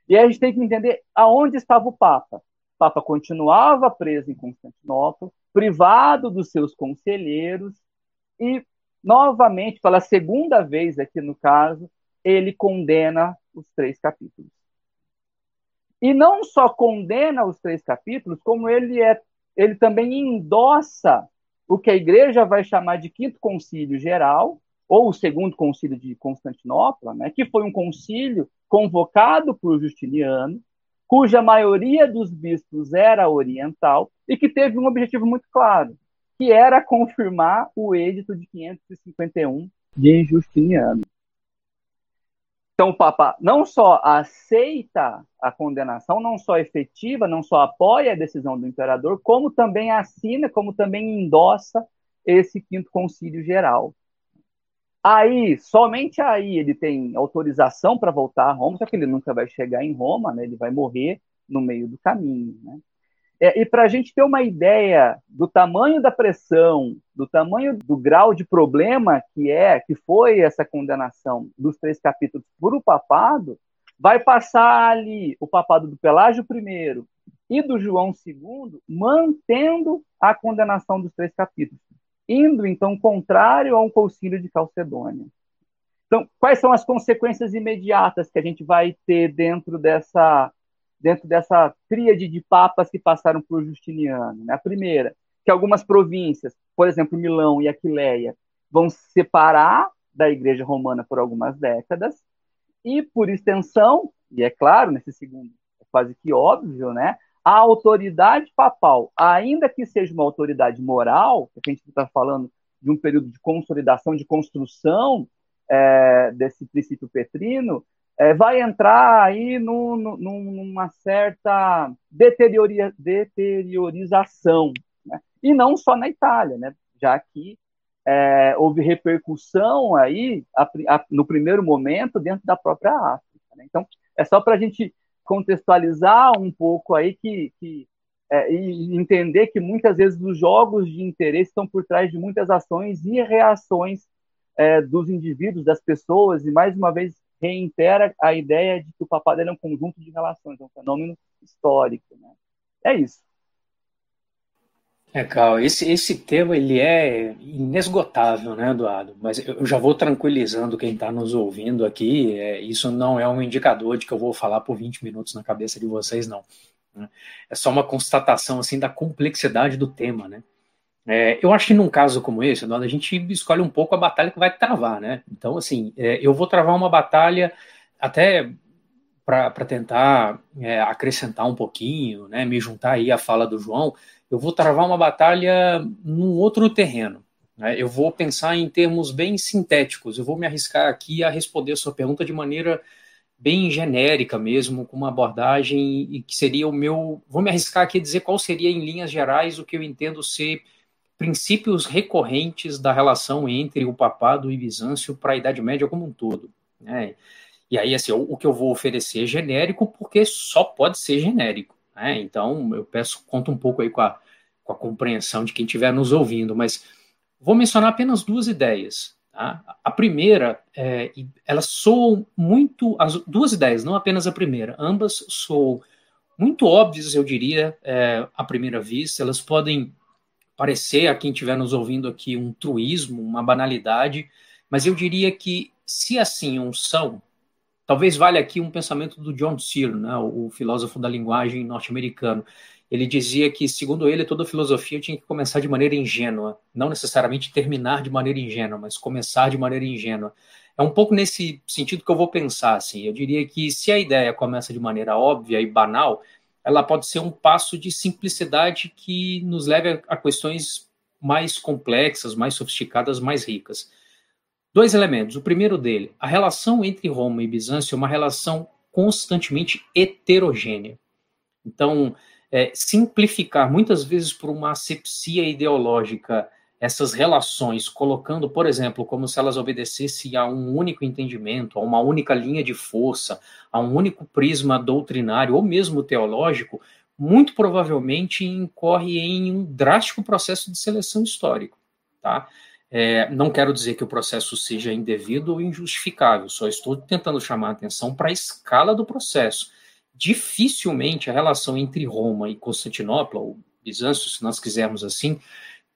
E aí a gente tem que entender aonde estava o Papa. Papa continuava preso em Constantinopla, privado dos seus conselheiros, e novamente, pela segunda vez aqui no caso, ele condena os três capítulos. E não só condena os três capítulos, como ele, é, ele também endossa o que a igreja vai chamar de Quinto Concílio Geral, ou o Segundo Concílio de Constantinopla, né, que foi um concílio convocado por Justiniano, cuja maioria dos bispos era oriental e que teve um objetivo muito claro, que era confirmar o edito de 551 de Justiniano. Então, o Papa não só aceita a condenação, não só efetiva, não só apoia a decisão do imperador, como também assina, como também endossa esse quinto concílio geral. Aí, somente aí, ele tem autorização para voltar a Roma, só que ele nunca vai chegar em Roma, né? ele vai morrer no meio do caminho. Né? É, e para a gente ter uma ideia do tamanho da pressão, do tamanho do grau de problema que é, que foi essa condenação dos três capítulos por o papado, vai passar ali o papado do Pelágio I e do João II, mantendo a condenação dos três capítulos, indo então contrário a um concílio de Calcedônia. Então, quais são as consequências imediatas que a gente vai ter dentro dessa dentro dessa tríade de papas que passaram por Justiniano. Né? A primeira, que algumas províncias, por exemplo, Milão e Aquileia, vão se separar da Igreja Romana por algumas décadas, e por extensão, e é claro, nesse segundo, é quase que óbvio, né? A autoridade papal, ainda que seja uma autoridade moral, que a gente está falando de um período de consolidação, de construção é, desse princípio petrino, é, vai entrar aí numa certa deteriori, deteriorização, né? e não só na Itália, né? já que é, houve repercussão aí a, a, no primeiro momento dentro da própria África. Né? Então, é só para a gente contextualizar um pouco aí que, que é, e entender que muitas vezes os jogos de interesse estão por trás de muitas ações e reações é, dos indivíduos, das pessoas, e mais uma vez reitera a ideia de que o papado é um conjunto de relações, é um fenômeno histórico. Né? É isso. É, Carl, esse, esse tema ele é inesgotável, né, Eduardo? Mas eu já vou tranquilizando quem está nos ouvindo aqui. É, isso não é um indicador de que eu vou falar por 20 minutos na cabeça de vocês, não. Né? É só uma constatação assim da complexidade do tema, né? É, eu acho que num caso como esse, a gente escolhe um pouco a batalha que vai travar, né? Então, assim, é, eu vou travar uma batalha até para tentar é, acrescentar um pouquinho, né? Me juntar aí à fala do João, eu vou travar uma batalha num outro terreno. Né? Eu vou pensar em termos bem sintéticos. Eu vou me arriscar aqui a responder a sua pergunta de maneira bem genérica mesmo, com uma abordagem que seria o meu. Vou me arriscar aqui a dizer qual seria, em linhas gerais, o que eu entendo ser princípios recorrentes da relação entre o papado e Bizâncio para a Idade Média como um todo. Né? E aí, assim, o, que eu vou oferecer é genérico porque só pode ser genérico. Né? Então, eu peço, conta um pouco aí com a, com a compreensão de quem estiver nos ouvindo, mas vou mencionar apenas duas ideias. Tá? A primeira, é, elas soam muito, as duas ideias, não apenas a primeira, ambas soam muito óbvias, eu diria, é, à primeira vista, elas podem parecer a quem estiver nos ouvindo aqui um truísmo, uma banalidade, mas eu diria que, se assim um são, talvez valha aqui um pensamento do John Searle, né, o filósofo da linguagem norte-americano. Ele dizia que, segundo ele, toda filosofia tinha que começar de maneira ingênua, não necessariamente terminar de maneira ingênua, mas começar de maneira ingênua. É um pouco nesse sentido que eu vou pensar, assim. Eu diria que se a ideia começa de maneira óbvia e banal, ela pode ser um passo de simplicidade que nos leve a questões mais complexas, mais sofisticadas, mais ricas. Dois elementos. O primeiro dele, a relação entre Roma e Bizâncio é uma relação constantemente heterogênea. Então, é, simplificar muitas vezes por uma asepsia ideológica essas relações, colocando, por exemplo, como se elas obedecessem a um único entendimento, a uma única linha de força, a um único prisma doutrinário ou mesmo teológico, muito provavelmente incorre em um drástico processo de seleção histórico. Tá? É, não quero dizer que o processo seja indevido ou injustificável, só estou tentando chamar a atenção para a escala do processo. Dificilmente a relação entre Roma e Constantinopla, ou Bizâncio, se nós quisermos assim,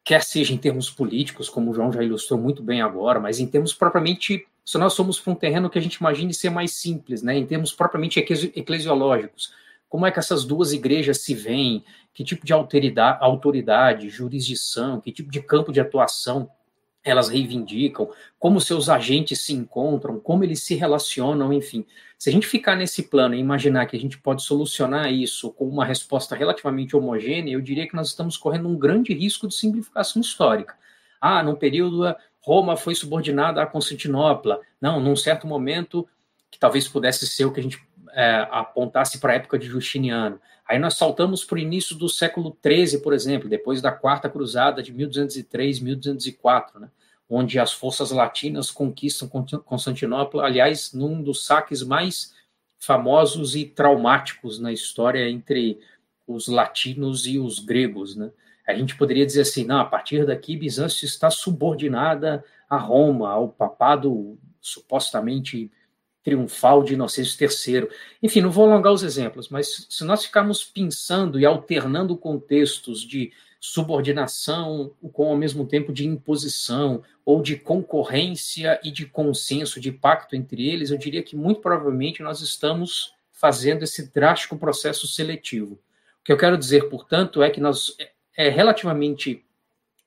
quer seja em termos políticos, como o João já ilustrou muito bem agora, mas em termos propriamente, se nós somos para um terreno que a gente imagine ser mais simples, né, em termos propriamente eclesiológicos, como é que essas duas igrejas se veem, que tipo de autoridade, autoridade, jurisdição, que tipo de campo de atuação elas reivindicam, como seus agentes se encontram, como eles se relacionam, enfim. Se a gente ficar nesse plano e imaginar que a gente pode solucionar isso com uma resposta relativamente homogênea, eu diria que nós estamos correndo um grande risco de simplificação histórica. Ah, num período Roma foi subordinada a Constantinopla. Não, num certo momento, que talvez pudesse ser o que a gente é, apontasse para a época de Justiniano. Aí nós saltamos para o início do século XIII, por exemplo, depois da Quarta Cruzada de 1203, 1204, né? onde as forças latinas conquistam Constantinopla, aliás, num dos saques mais famosos e traumáticos na história entre os latinos e os gregos, né? A gente poderia dizer assim, não, a partir daqui Bizâncio está subordinada a Roma, ao papado supostamente triunfal de Inocêncio III. Enfim, não vou alongar os exemplos, mas se nós ficarmos pensando e alternando contextos de subordinação com ao mesmo tempo de imposição ou de concorrência e de consenso, de pacto entre eles, eu diria que muito provavelmente nós estamos fazendo esse drástico processo seletivo. O que eu quero dizer, portanto, é que nós é relativamente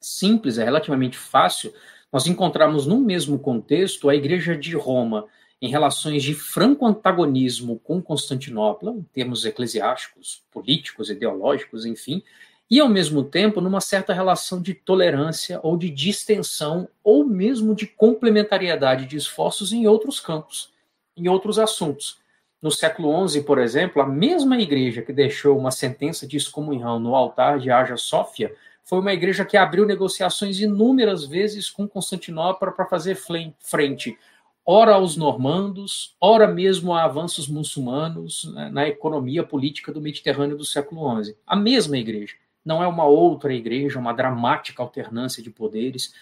simples, é relativamente fácil nós encontrarmos no mesmo contexto a Igreja de Roma em relações de franco antagonismo com Constantinopla, em termos eclesiásticos, políticos, ideológicos, enfim, e ao mesmo tempo numa certa relação de tolerância ou de distensão ou mesmo de complementariedade de esforços em outros campos, em outros assuntos. No século XI, por exemplo, a mesma igreja que deixou uma sentença de excomunhão no altar de Hagia Sófia foi uma igreja que abriu negociações inúmeras vezes com Constantinopla para fazer frente ora aos normandos, ora mesmo a avanços muçulmanos né, na economia política do Mediterrâneo do século XI. A mesma igreja não é uma outra igreja, uma dramática alternância de poderes.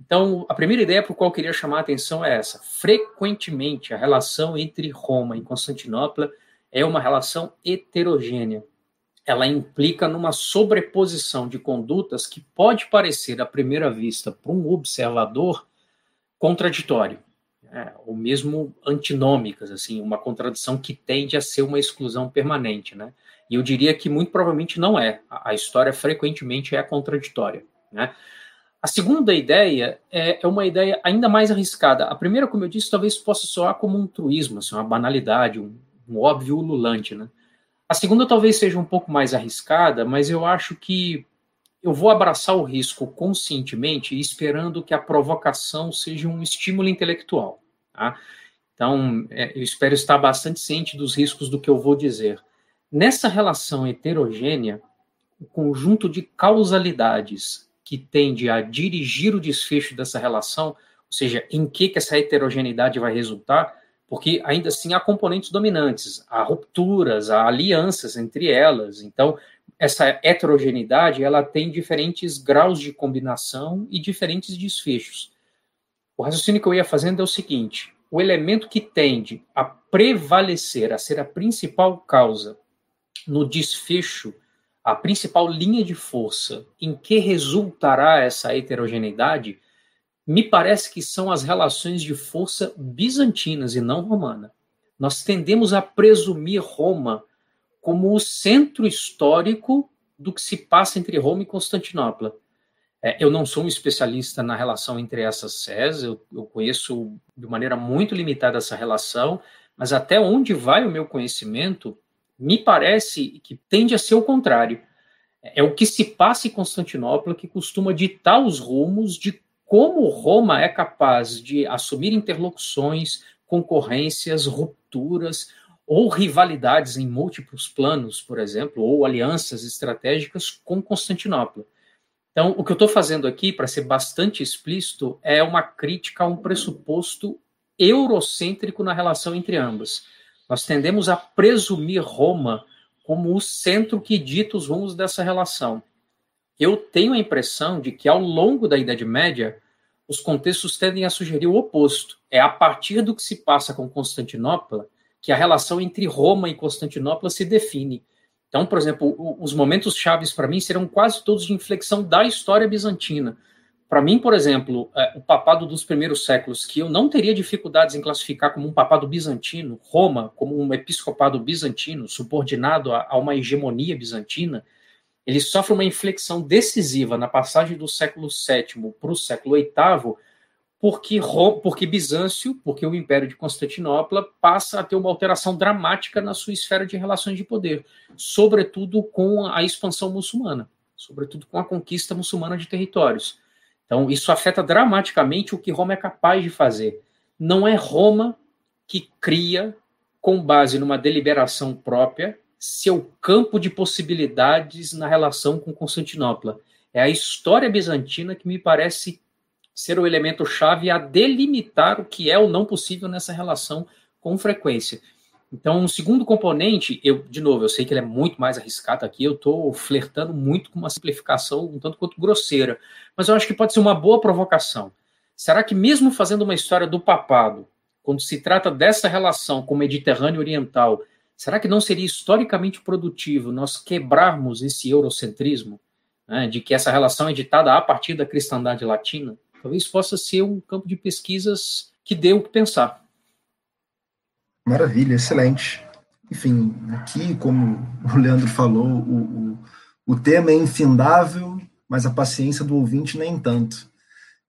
Então, a primeira ideia para a qual eu queria chamar a atenção é essa. Frequentemente, a relação entre Roma e Constantinopla é uma relação heterogênea. Ela implica numa sobreposição de condutas que pode parecer, à primeira vista, para um observador, contraditório, é, ou mesmo antinômicas, assim, uma contradição que tende a ser uma exclusão permanente, né? E eu diria que muito provavelmente não é. A história frequentemente é contraditória. Né? A segunda ideia é, é, uma ideia ainda mais arriscada. A primeira, como eu disse, talvez possa soar como um truísmo, assim, uma banalidade, um, um óbvio ululante. Né? A segunda talvez seja um pouco mais arriscada, mas eu acho que eu vou abraçar o risco conscientemente, esperando que a provocação seja um estímulo intelectual. Tá? Então, é, eu espero estar bastante ciente dos riscos do que eu vou dizer. Nessa relação heterogênea, o conjunto de causalidades que tende a dirigir o desfecho dessa relação, ou seja, em que, que essa heterogeneidade vai resultar, porque ainda assim há componentes dominantes, há rupturas, há alianças entre elas. Então, essa heterogeneidade ela tem diferentes graus de combinação e diferentes desfechos. O raciocínio que eu ia fazendo é o seguinte: o elemento que tende a prevalecer, a ser a principal causa no desfecho a principal linha de força em que resultará essa heterogeneidade, me parece que são as relações de força bizantinas e não romana. Nós tendemos a presumir Roma como o centro histórico do que se passa entre Roma e Constantinopla. É, eu não sou um especialista na relação entre essas sés, eu, eu, conheço de maneira muito limitada essa relação, mas até onde vai o meu conhecimento, me parece que tende a ser o contrário. É o que se passa em Constantinopla que costuma ditar os rumos de como Roma é capaz de assumir interlocuções, concorrências, rupturas ou rivalidades em múltiplos planos, por exemplo, ou alianças estratégicas com Constantinopla. Então, o que eu estou fazendo aqui, para ser bastante explícito, é uma crítica a um pressuposto eurocêntrico na relação entre ambas. Nós tendemos a presumir Roma como o centro que dita os rumos dessa relação. Eu tenho a impressão de que, ao longo da Idade Média, os contextos tendem a sugerir o oposto. É a partir do que se passa com Constantinopla que a relação entre Roma e Constantinopla se define. Então, por exemplo, os momentos chaves para mim serão quase todos de inflexão da história bizantina. Para mim, por exemplo, é, o papado dos primeiros séculos, que eu não teria dificuldades em classificar como um papado bizantino, Roma como um episcopado bizantino, subordinado a, a uma hegemonia bizantina, ele sofre uma inflexão decisiva na passagem do século VII para o século VIII, porque, porque Bizâncio, porque o Império de Constantinopla passa a ter uma alteração dramática na sua esfera de relações de poder, sobretudo com a expansão muçulmana, sobretudo com a conquista muçulmana de territórios. Então, isso afeta dramaticamente o que Roma é capaz de fazer. Não é Roma que cria, com base numa deliberação própria, seu campo de possibilidades na relação com Constantinopla. É a história bizantina que me parece ser o elemento chave a delimitar o que é ou não possível nessa relação com frequência. Então, um segundo componente, eu, de novo, eu sei que ele é muito mais arriscado aqui, eu estou flertando muito com uma simplificação um tanto quanto grosseira, mas eu acho que pode ser uma boa provocação. Será que, mesmo fazendo uma história do papado, quando se trata dessa relação com o Mediterrâneo Oriental, será que não seria historicamente produtivo nós quebrarmos esse eurocentrismo, né, de que essa relação é ditada a partir da cristandade latina? Talvez possa ser um campo de pesquisas que dê o que pensar. Maravilha, excelente. Enfim, aqui, como o Leandro falou, o, o, o tema é infindável, mas a paciência do ouvinte nem tanto.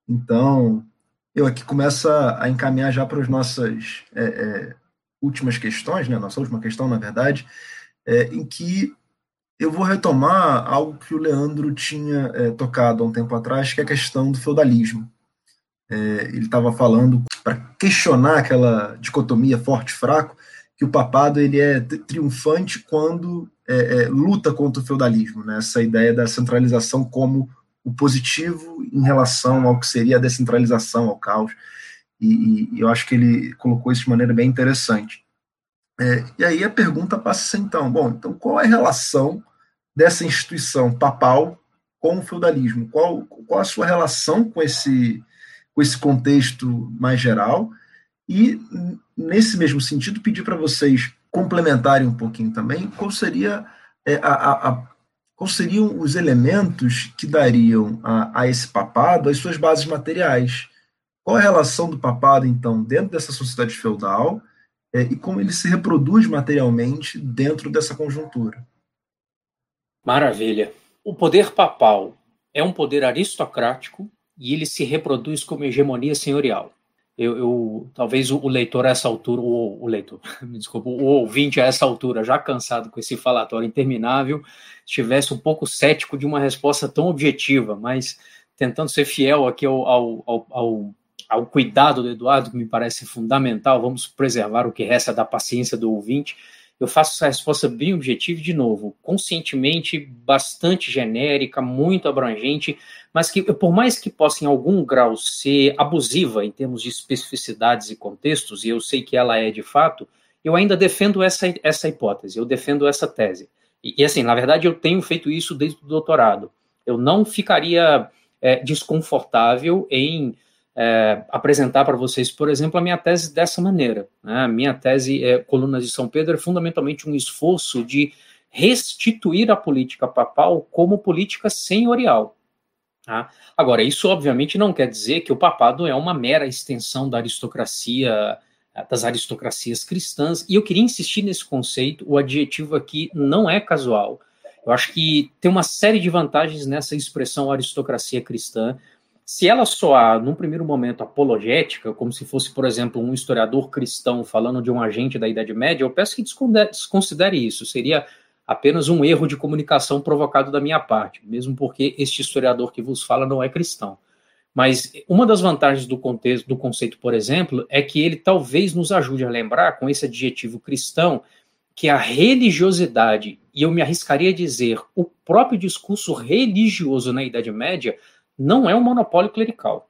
Então, eu aqui começo a encaminhar já para as nossas é, é, últimas questões, né? Nossa última questão, na verdade, é, em que eu vou retomar algo que o Leandro tinha é, tocado há um tempo atrás, que é a questão do feudalismo. É, ele estava falando, para questionar aquela dicotomia forte-fraco, que o papado ele é triunfante quando é, é, luta contra o feudalismo, né? essa ideia da centralização como o positivo em relação ao que seria a descentralização, ao caos. E, e eu acho que ele colocou isso de maneira bem interessante. É, e aí a pergunta passa a ser então, bom, então qual é a relação dessa instituição papal com o feudalismo? Qual, qual a sua relação com esse, com esse contexto mais geral? E, nesse mesmo sentido, pedir para vocês complementarem um pouquinho também qual seria é, a, a, a, quais seriam os elementos que dariam a, a esse papado as suas bases materiais. Qual a relação do papado, então, dentro dessa sociedade feudal é, e como ele se reproduz materialmente dentro dessa conjuntura? Maravilha. O poder papal é um poder aristocrático e ele se reproduz como hegemonia senhorial. Eu, eu talvez o, leitor a essa altura, o, o leitor, me desculpa, o ouvinte a essa altura, já cansado com esse falatório interminável, estivesse um pouco cético de uma resposta tão objetiva, mas tentando ser fiel aqui ao, ao, ao, ao cuidado do Eduardo, que me parece fundamental, vamos preservar o que resta da paciência do ouvinte eu faço essa resposta bem objetiva, de novo, conscientemente bastante genérica, muito abrangente, mas que, por mais que possa em algum grau ser abusiva em termos de especificidades e contextos, e eu sei que ela é de fato, eu ainda defendo essa, essa hipótese, eu defendo essa tese. E, e assim, na verdade, eu tenho feito isso desde o doutorado. Eu não ficaria é, desconfortável em é, apresentar para vocês, por exemplo, a minha tese dessa maneira. Né? A minha tese, é, Colunas de São Pedro, é fundamentalmente um esforço de restituir a política papal como política senhorial. Tá? Agora, isso obviamente não quer dizer que o papado é uma mera extensão da aristocracia, das aristocracias cristãs, e eu queria insistir nesse conceito, o adjetivo aqui não é casual. Eu acho que tem uma série de vantagens nessa expressão aristocracia cristã. Se ela soar, num primeiro momento, apologética, como se fosse, por exemplo, um historiador cristão falando de um agente da Idade Média, eu peço que desconsidere isso. Seria apenas um erro de comunicação provocado da minha parte, mesmo porque este historiador que vos fala não é cristão. Mas uma das vantagens do contexto do conceito, por exemplo, é que ele talvez nos ajude a lembrar, com esse adjetivo cristão, que a religiosidade, e eu me arriscaria a dizer, o próprio discurso religioso na Idade Média, não é um monopólio clerical.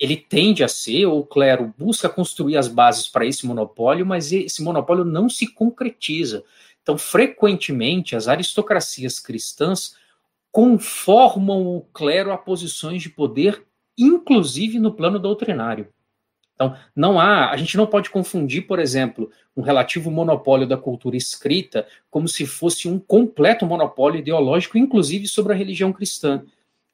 Ele tende a ser, ou o clero busca construir as bases para esse monopólio, mas esse monopólio não se concretiza. Então, frequentemente, as aristocracias cristãs conformam o clero a posições de poder, inclusive no plano doutrinário. Então, não há, a gente não pode confundir, por exemplo, um relativo monopólio da cultura escrita como se fosse um completo monopólio ideológico, inclusive sobre a religião cristã.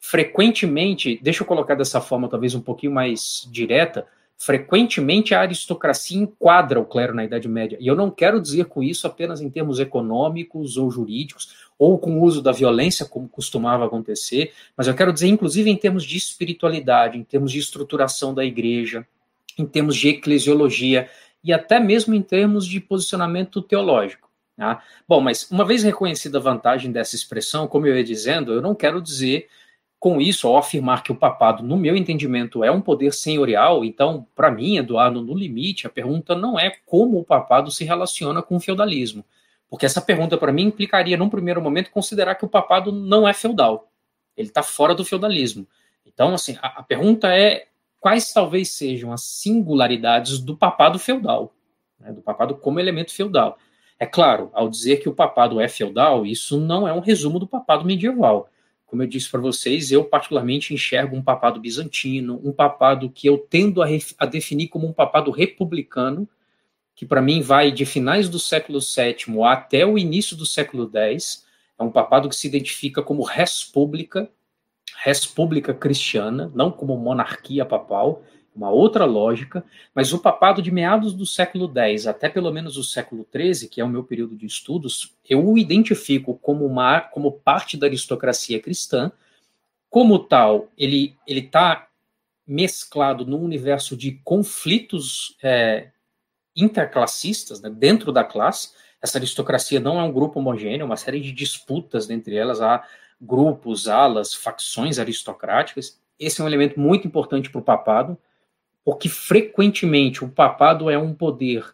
Frequentemente, deixa eu colocar dessa forma talvez um pouquinho mais direta, Frequentemente, a aristocracia enquadra o clero na Idade Média. E eu não quero dizer com isso apenas em termos econômicos ou jurídicos, ou com o uso da violência, como costumava acontecer, mas eu quero dizer, inclusive, em termos de espiritualidade, em termos de estruturação da igreja, em termos de eclesiologia e até mesmo em termos de posicionamento teológico. Tá? Bom, mas uma vez reconhecida a vantagem dessa expressão, como eu ia dizendo, eu não quero dizer com isso, ao afirmar que o papado, no meu entendimento, é um poder senhorial, então, para mim, Eduardo, no limite, a pergunta não é como o papado se relaciona com o feudalismo. Porque essa pergunta, para mim, implicaria, num primeiro momento, considerar que o papado não é feudal. Ele está fora do feudalismo. Então, assim, a, a pergunta é quais talvez sejam as singularidades do papado feudal, né, do papado como elemento feudal. É claro, ao dizer que o papado é feudal, isso não é um resumo do papado medieval. Como eu disse para vocês, eu particularmente enxergo um papado bizantino, um papado que eu tendo a, a definir como um papado republicano, que para mim vai de finais do século VII até o início do século X. É um papado que se identifica como república, república cristiana, não como monarquia papal, uma outra lógica, mas o papado de meados do século X até pelo menos o século XIII, que é o meu período de estudos, eu o identifico como, uma, como parte da aristocracia cristã. Como tal, ele está mesclado num universo de conflitos é, interclassistas, né, dentro da classe. Essa aristocracia não é um grupo homogêneo, é uma série de disputas entre elas. Há grupos, alas, facções aristocráticas. Esse é um elemento muito importante para o papado porque frequentemente o papado é um poder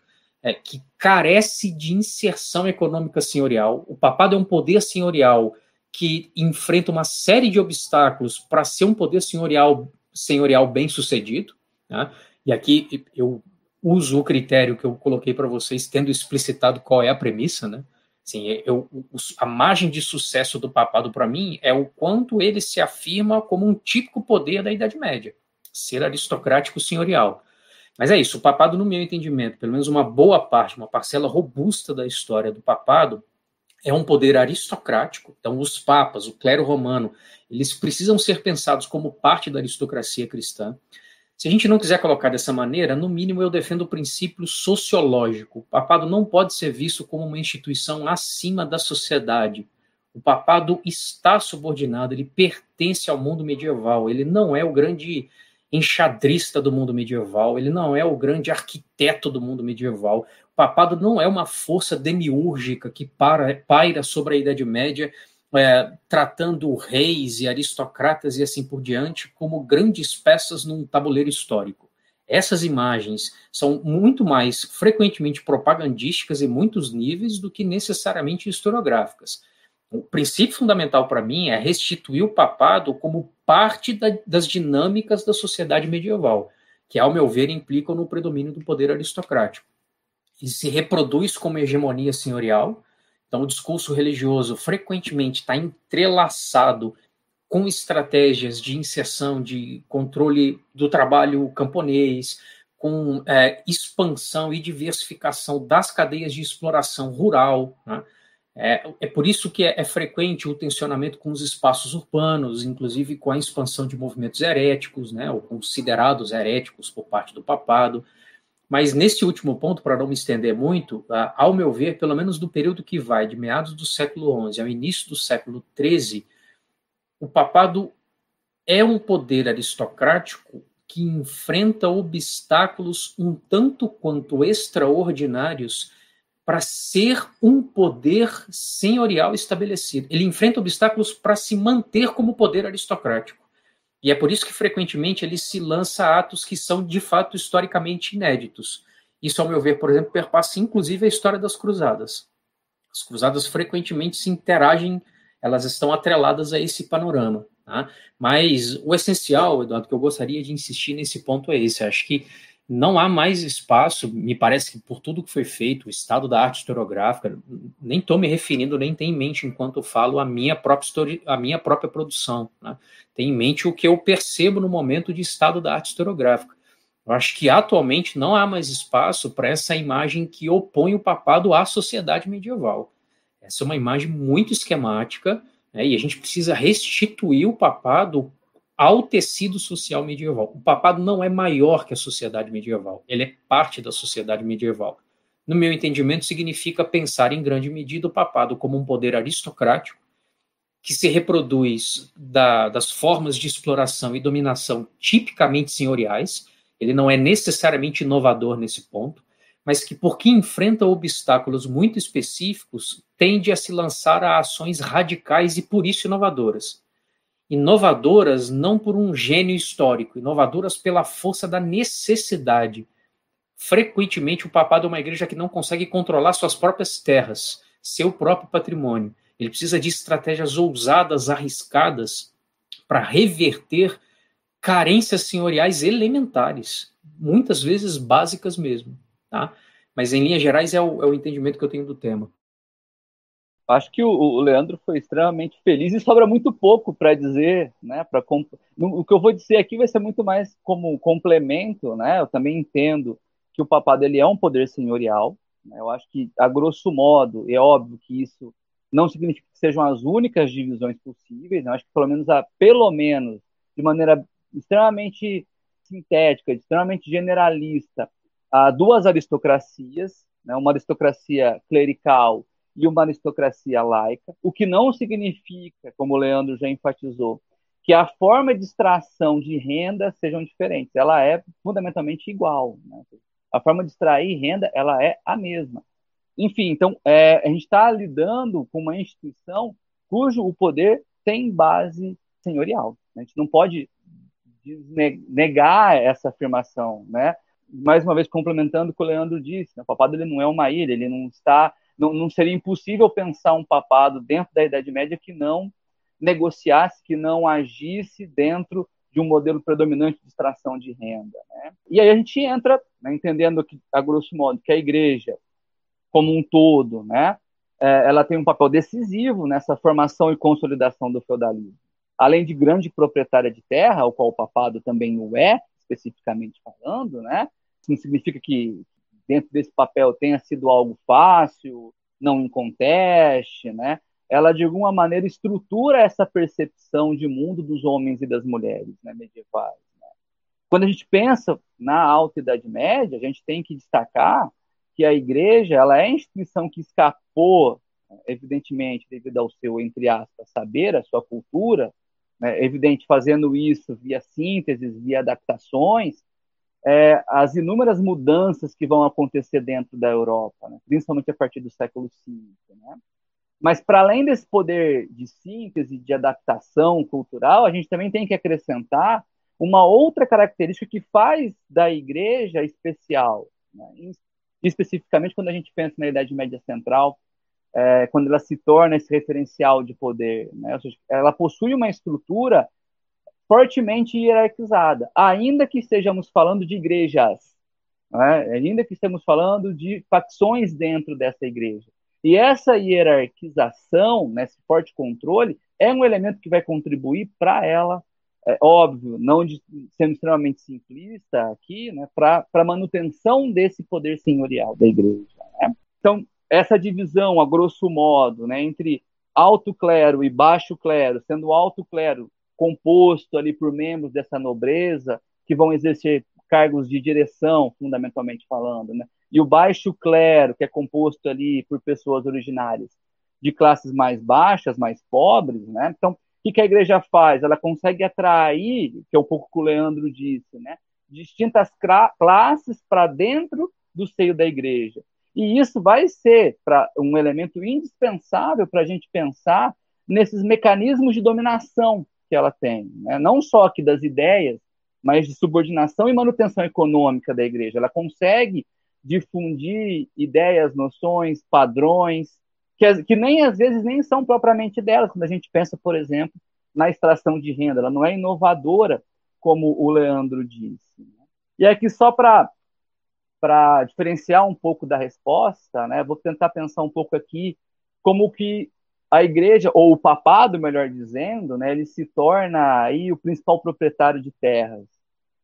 é, que carece de inserção econômica senhorial. O papado é um poder senhorial que enfrenta uma série de obstáculos para ser um poder senhorial, senhorial bem sucedido. Né? E aqui eu uso o critério que eu coloquei para vocês, tendo explicitado qual é a premissa, né? Assim, eu, a margem de sucesso do papado para mim é o quanto ele se afirma como um típico poder da Idade Média ser aristocrático senhorial. Mas é isso, o papado, no meu entendimento, pelo menos uma boa parte, uma parcela robusta da história do papado, é um poder aristocrático. Então, os papas, o clero romano, eles precisam ser pensados como parte da aristocracia cristã. Se a gente não quiser colocar dessa maneira, no mínimo eu defendo o princípio sociológico. O papado não pode ser visto como uma instituição acima da sociedade. O papado está subordinado, ele pertence ao mundo medieval, ele não é o grande enxadrista do mundo medieval, ele não é o grande arquiteto do mundo medieval. O papado não é uma força demiúrgica que para, paira sobre a Idade Média, é, tratando reis e aristocratas e assim por diante como grandes peças num tabuleiro histórico. Essas imagens são muito mais frequentemente propagandísticas em muitos níveis do que necessariamente historiográficas. O princípio fundamental para mim é restituir o papado como parte da, das dinâmicas da sociedade medieval, que, ao meu ver, implicam no predomínio do poder aristocrático. E se reproduz como hegemonia senhorial, então o discurso religioso frequentemente está entrelaçado com estratégias de inserção, de controle do trabalho camponês, com é, expansão e diversificação das cadeias de exploração rural. Né? É, é por isso que é, é, frequente o tensionamento com os espaços urbanos, inclusive com a expansão de movimentos heréticos, né, ou considerados heréticos por parte do papado. Mas nesse último ponto, para não me estender muito, ao meu ver, pelo menos do período que vai de meados do século XI ao início do século XIII, o papado é um poder aristocrático que enfrenta obstáculos um tanto quanto extraordinários para ser um poder senhorial estabelecido. Ele enfrenta obstáculos para se manter como poder aristocrático. E é por isso que frequentemente ele se lança atos que são de fato historicamente inéditos. Isso, ao meu ver, por exemplo, perpassa inclusive a história das cruzadas. As cruzadas frequentemente se interagem, elas estão atreladas a esse panorama. Tá? Mas o essencial, Eduardo, que eu gostaria de insistir nesse ponto é esse. Acho que não há mais espaço, me parece que por tudo que foi feito, o estado da arte historiográfica, nem estou me referindo, nem tenho em mente enquanto falo a minha própria, histori a minha própria produção. Né? Tem em mente o que eu percebo no momento de estado da arte historiográfica. Eu acho que atualmente não há mais espaço para essa imagem que opõe o papado à sociedade medieval. Essa é uma imagem muito esquemática, né? e a gente precisa restituir o papado ao tecido social medieval. O papado não é maior que a sociedade medieval, ele é parte da sociedade medieval. No meu entendimento, significa pensar em grande medida o papado como um poder aristocrático que se reproduz da, das formas de exploração e dominação tipicamente senhoriais. Ele não é necessariamente inovador nesse ponto, mas que, porque enfrenta obstáculos muito específicos, tende a se lançar a ações radicais e por isso inovadoras inovadoras não por um gênio histórico, inovadoras pela força da necessidade. Frequentemente, o papado é uma igreja que não consegue controlar suas próprias terras, seu próprio patrimônio. Ele precisa de estratégias ousadas, arriscadas, para reverter carências senhoriais elementares, muitas vezes básicas mesmo. Tá? Mas, em linhas gerais, é o, é o entendimento que eu tenho do tema. Acho que o, o, Leandro foi extremamente feliz e sobra muito pouco para dizer, né? Para o que eu vou dizer aqui vai ser muito mais como complemento, né? Eu também entendo que o papado ele é um poder senhorial. Né? Eu acho que a grosso modo é óbvio que isso não significa que sejam as únicas divisões possíveis. Né? Eu acho que pelo menos a, pelo menos de maneira extremamente sintética, extremamente generalista, há duas aristocracias, né? Uma aristocracia clerical e uma aristocracia laica, o que não significa, como o Leandro já enfatizou, que a forma de extração de renda sejam diferentes. Ela é fundamentalmente igual. Né? A forma de extrair renda ela é a mesma. Enfim, então é, a gente está lidando com uma instituição cujo o poder tem base senhorial. A gente não pode negar essa afirmação, né? Mais uma vez complementando o que o Leandro disse, né? o papado ele não é uma ilha, ele não está não, não seria impossível pensar um papado dentro da Idade Média que não negociasse, que não agisse dentro de um modelo predominante de extração de renda. Né? E aí a gente entra, né, entendendo que, a grosso modo, que a igreja, como um todo, né, é, ela tem um papel decisivo nessa formação e consolidação do feudalismo. Além de grande proprietária de terra, o qual o papado também o é, especificamente falando, né, isso não significa que dentro desse papel tenha sido algo fácil, não inconteste, né? Ela de alguma maneira estrutura essa percepção de mundo dos homens e das mulheres, né, medievais. Né? Quando a gente pensa na Alta Idade Média, a gente tem que destacar que a Igreja ela é a instituição que escapou, evidentemente, devido ao seu entre aspas saber, a sua cultura, né, evidente fazendo isso via sínteses, via adaptações, é, as inúmeras mudanças que vão acontecer dentro da Europa, né? principalmente a partir do século V. Né? Mas, para além desse poder de síntese, de adaptação cultural, a gente também tem que acrescentar uma outra característica que faz da igreja especial, né? especificamente quando a gente pensa na Idade Média Central, é, quando ela se torna esse referencial de poder. Né? Seja, ela possui uma estrutura fortemente hierarquizada, ainda que estejamos falando de igrejas, né? ainda que estejamos falando de facções dentro dessa igreja. E essa hierarquização, né, esse forte controle, é um elemento que vai contribuir para ela, é, óbvio, não de, sendo extremamente simplista aqui, né, para a manutenção desse poder senhorial da igreja. Né? Então, essa divisão, a grosso modo, né, entre alto clero e baixo clero, sendo alto clero composto ali por membros dessa nobreza que vão exercer cargos de direção, fundamentalmente falando, né? E o baixo clero, que é composto ali por pessoas originárias de classes mais baixas, mais pobres, né? Então, o que, a igreja faz? Ela consegue atrair, que é um pouco que o Leandro disse, né? Distintas classes para dentro do seio da igreja. E isso vai ser para um elemento indispensável para a gente pensar nesses mecanismos de dominação que ela tem, né? não só aqui das ideias, mas de subordinação e manutenção econômica da igreja. Ela consegue difundir ideias, noções, padrões, que, que nem às vezes nem são propriamente delas, quando a gente pensa, por exemplo, na extração de renda. Ela não é inovadora, como o Leandro disse. Né? E aqui, só para para diferenciar um pouco da resposta, né, vou tentar pensar um pouco aqui como que a igreja, ou o papado, melhor dizendo, né, ele se torna aí o principal proprietário de terras.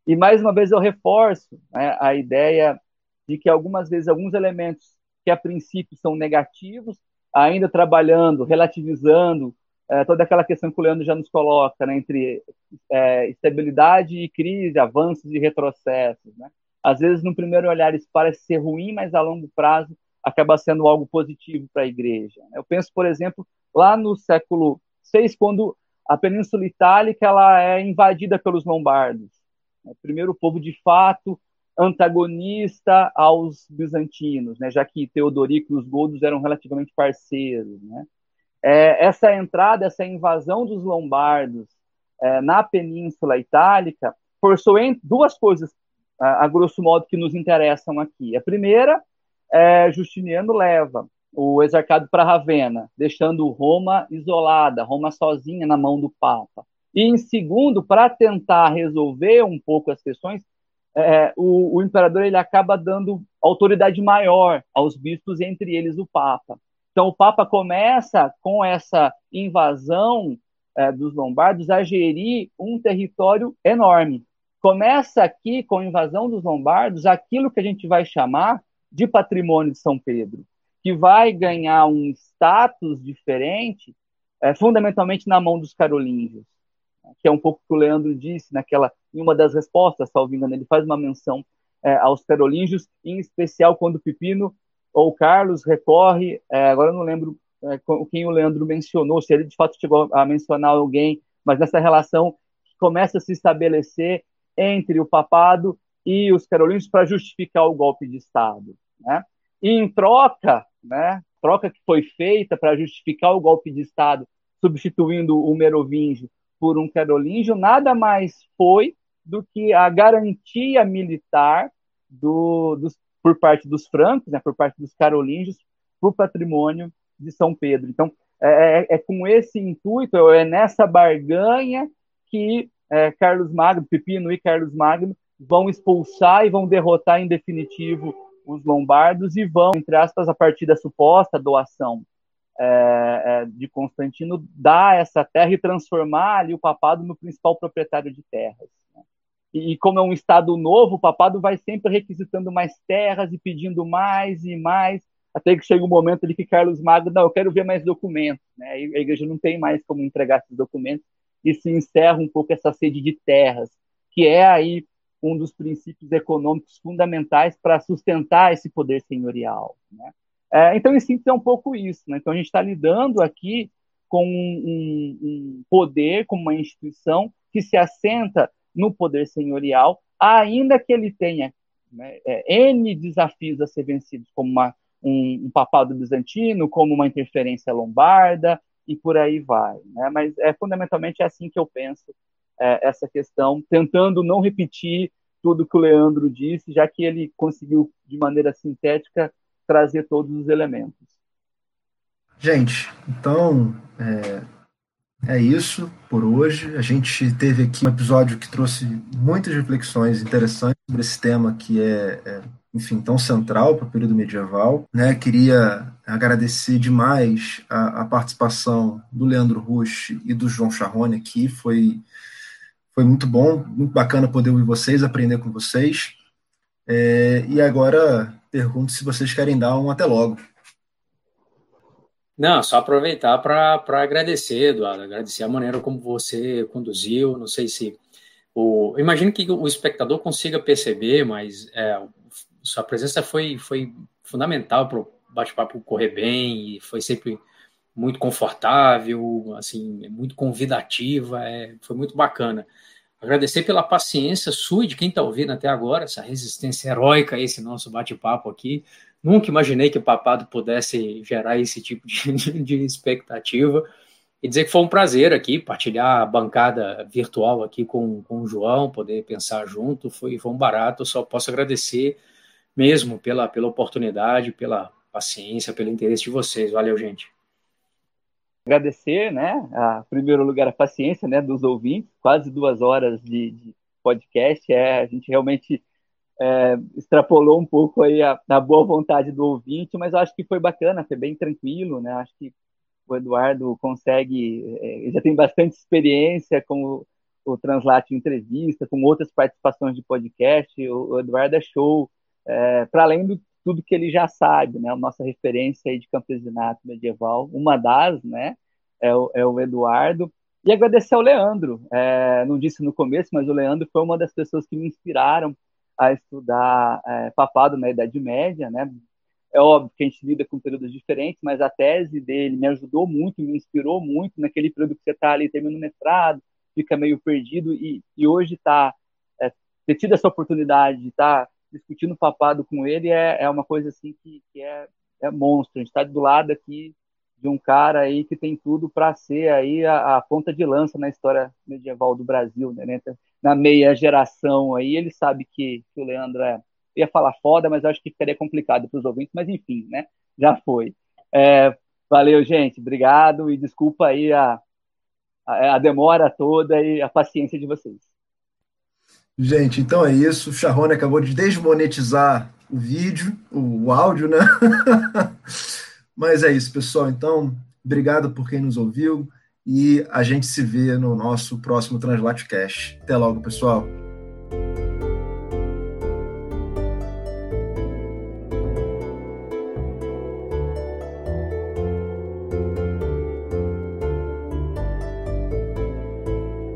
E mais uma vez eu reforço né, a ideia de que algumas vezes alguns elementos que a princípio são negativos, ainda trabalhando, relativizando é, toda aquela questão que o Leandro já nos coloca, né, entre é, estabilidade e crise, avanços e retrocessos. Né? Às vezes, no primeiro olhar, isso parece ser ruim, mas a longo prazo acaba sendo algo positivo para a igreja. Eu penso, por exemplo, lá no século VI, quando a Península Itálica ela é invadida pelos lombardos. O primeiro povo, de fato, antagonista aos bizantinos, né, já que Teodorico e os godos eram relativamente parceiros. Né. É, essa entrada, essa invasão dos lombardos é, na Península Itálica forçou duas coisas, a, a grosso modo, que nos interessam aqui. A primeira é, Justiniano leva o exarcado para Ravenna, deixando Roma isolada, Roma sozinha na mão do Papa. E em segundo, para tentar resolver um pouco as questões, é, o, o, imperador ele acaba dando autoridade maior aos bispos, entre eles o Papa. Então o Papa começa com essa invasão é, dos lombardos a gerir um território enorme. Começa aqui com a invasão dos lombardos aquilo que a gente vai chamar de patrimônio de São Pedro, que vai ganhar um status diferente, é, fundamentalmente na mão dos carolíngios, que é um pouco o que o Leandro disse naquela, em uma das respostas, salvo engano, ele faz uma menção é, aos carolíngios, em especial quando Pipino ou Carlos recorre, é, agora eu não lembro é, quem o Leandro mencionou, se ele de fato chegou a mencionar alguém, mas nessa relação que começa a se estabelecer entre o papado e os carolíngios para justificar o golpe de Estado. Né? E em troca, né, troca que foi feita para justificar o golpe de Estado, substituindo o merovingio por um carolíngio, nada mais foi do que a garantia militar do, dos, por parte dos francos, né, por parte dos carolíngios, para o patrimônio de São Pedro. Então, é, é, é, com esse intuito, é nessa barganha que é, Carlos Magno, Pepino e Carlos Magno vão expulsar e vão derrotar em definitivo os lombardos e vão, entre aspas, a partir da suposta doação é, é, de Constantino, dar essa terra e transformar ali o papado no principal proprietário de terras. Né? E, como é um estado novo, o papado vai sempre requisitando mais terras e pedindo mais e mais, até que chega um momento ali que Carlos Magno, não, eu quero ver mais documentos. Né? E a igreja não tem mais como entregar esses documentos e se encerra um pouco essa sede de terras, que é aí um dos princípios econômicos fundamentais para sustentar esse poder senhorial. Né? É, então, em síntese, é um pouco isso. Né? Então, a gente está lidando aqui com um, um, poder, com uma instituição que se assenta no poder senhorial, ainda que ele tenha né, é, N desafios a ser vencidos, como uma, um, um, papado bizantino, como uma interferência lombarda, e por aí vai. Né? Mas é fundamentalmente é assim que eu penso é, essa questão, tentando não repetir tudo que o Leandro disse, já que ele conseguiu, de maneira sintética, trazer todos os elementos. Gente, então é, é isso por hoje. A gente teve aqui um episódio que trouxe muitas reflexões interessantes sobre esse tema que é, é enfim, tão central para o período medieval. Né? Queria agradecer demais a, a participação do Leandro Rush e do João Charrone aqui. Foi foi muito bom, muito bacana poder ouvir vocês, aprender com vocês. É, e agora pergunto se vocês querem dar um até logo. Não, só aproveitar para agradecer, Eduardo, agradecer a maneira como você conduziu. Não sei se. O, imagino que o espectador consiga perceber, mas é, sua presença foi, foi fundamental para o bate-papo correr bem e foi sempre muito confortável, assim, muito convidativa, é, foi muito bacana. Agradecer pela paciência sua e de quem está ouvindo até agora, essa resistência heróica esse nosso bate-papo aqui. Nunca imaginei que o papado pudesse gerar esse tipo de, de, expectativa. E dizer que foi um prazer aqui partilhar a bancada virtual aqui com, com o João, poder pensar junto, foi, foi um barato. só posso agradecer mesmo pela, pela oportunidade, pela paciência, pelo interesse de vocês. Valeu, gente agradecer, né, a primeiro lugar a paciência, né, dos ouvintes, quase duas horas de, de podcast, é, a gente realmente é, extrapolou um pouco aí a, a, boa vontade do ouvinte, mas eu acho que foi bacana, foi bem tranquilo, né, acho que o Eduardo consegue, é, já tem bastante experiência com o, o Translate Entrevista, com outras participações de podcast, o, o Eduardo é show, é, para além do tudo que ele já sabe, né? A nossa referência aí de campesinato medieval, uma das, né? É o, é o Eduardo. E agradecer ao Leandro. É, não disse no começo, mas o Leandro foi uma das pessoas que me inspiraram a estudar é, papado na Idade Média, né? É óbvio que a gente lida com períodos diferentes, mas a tese dele me ajudou muito, me inspirou muito naquele período que você está ali terminando o mestrado, fica meio perdido e, e hoje está é, ter tido essa oportunidade de estar tá discutindo papado com ele é, é uma coisa assim que, que é, é monstro. A gente está do lado aqui de um cara aí que tem tudo para ser aí a, a, ponta de lança na história medieval do Brasil, né? Na meia geração aí, ele sabe que, que o Leandro é, ia falar foda, mas acho que ficaria complicado para os ouvintes, mas enfim, né? Já foi. É, valeu, gente, obrigado e desculpa aí a, a, a demora toda e a paciência de vocês. Gente, então é isso. O Charrone acabou de desmonetizar o vídeo, o, o áudio, né? Mas é isso, pessoal. Então, obrigado por quem nos ouviu e a gente se vê no nosso próximo Translate Cash. Até logo, pessoal.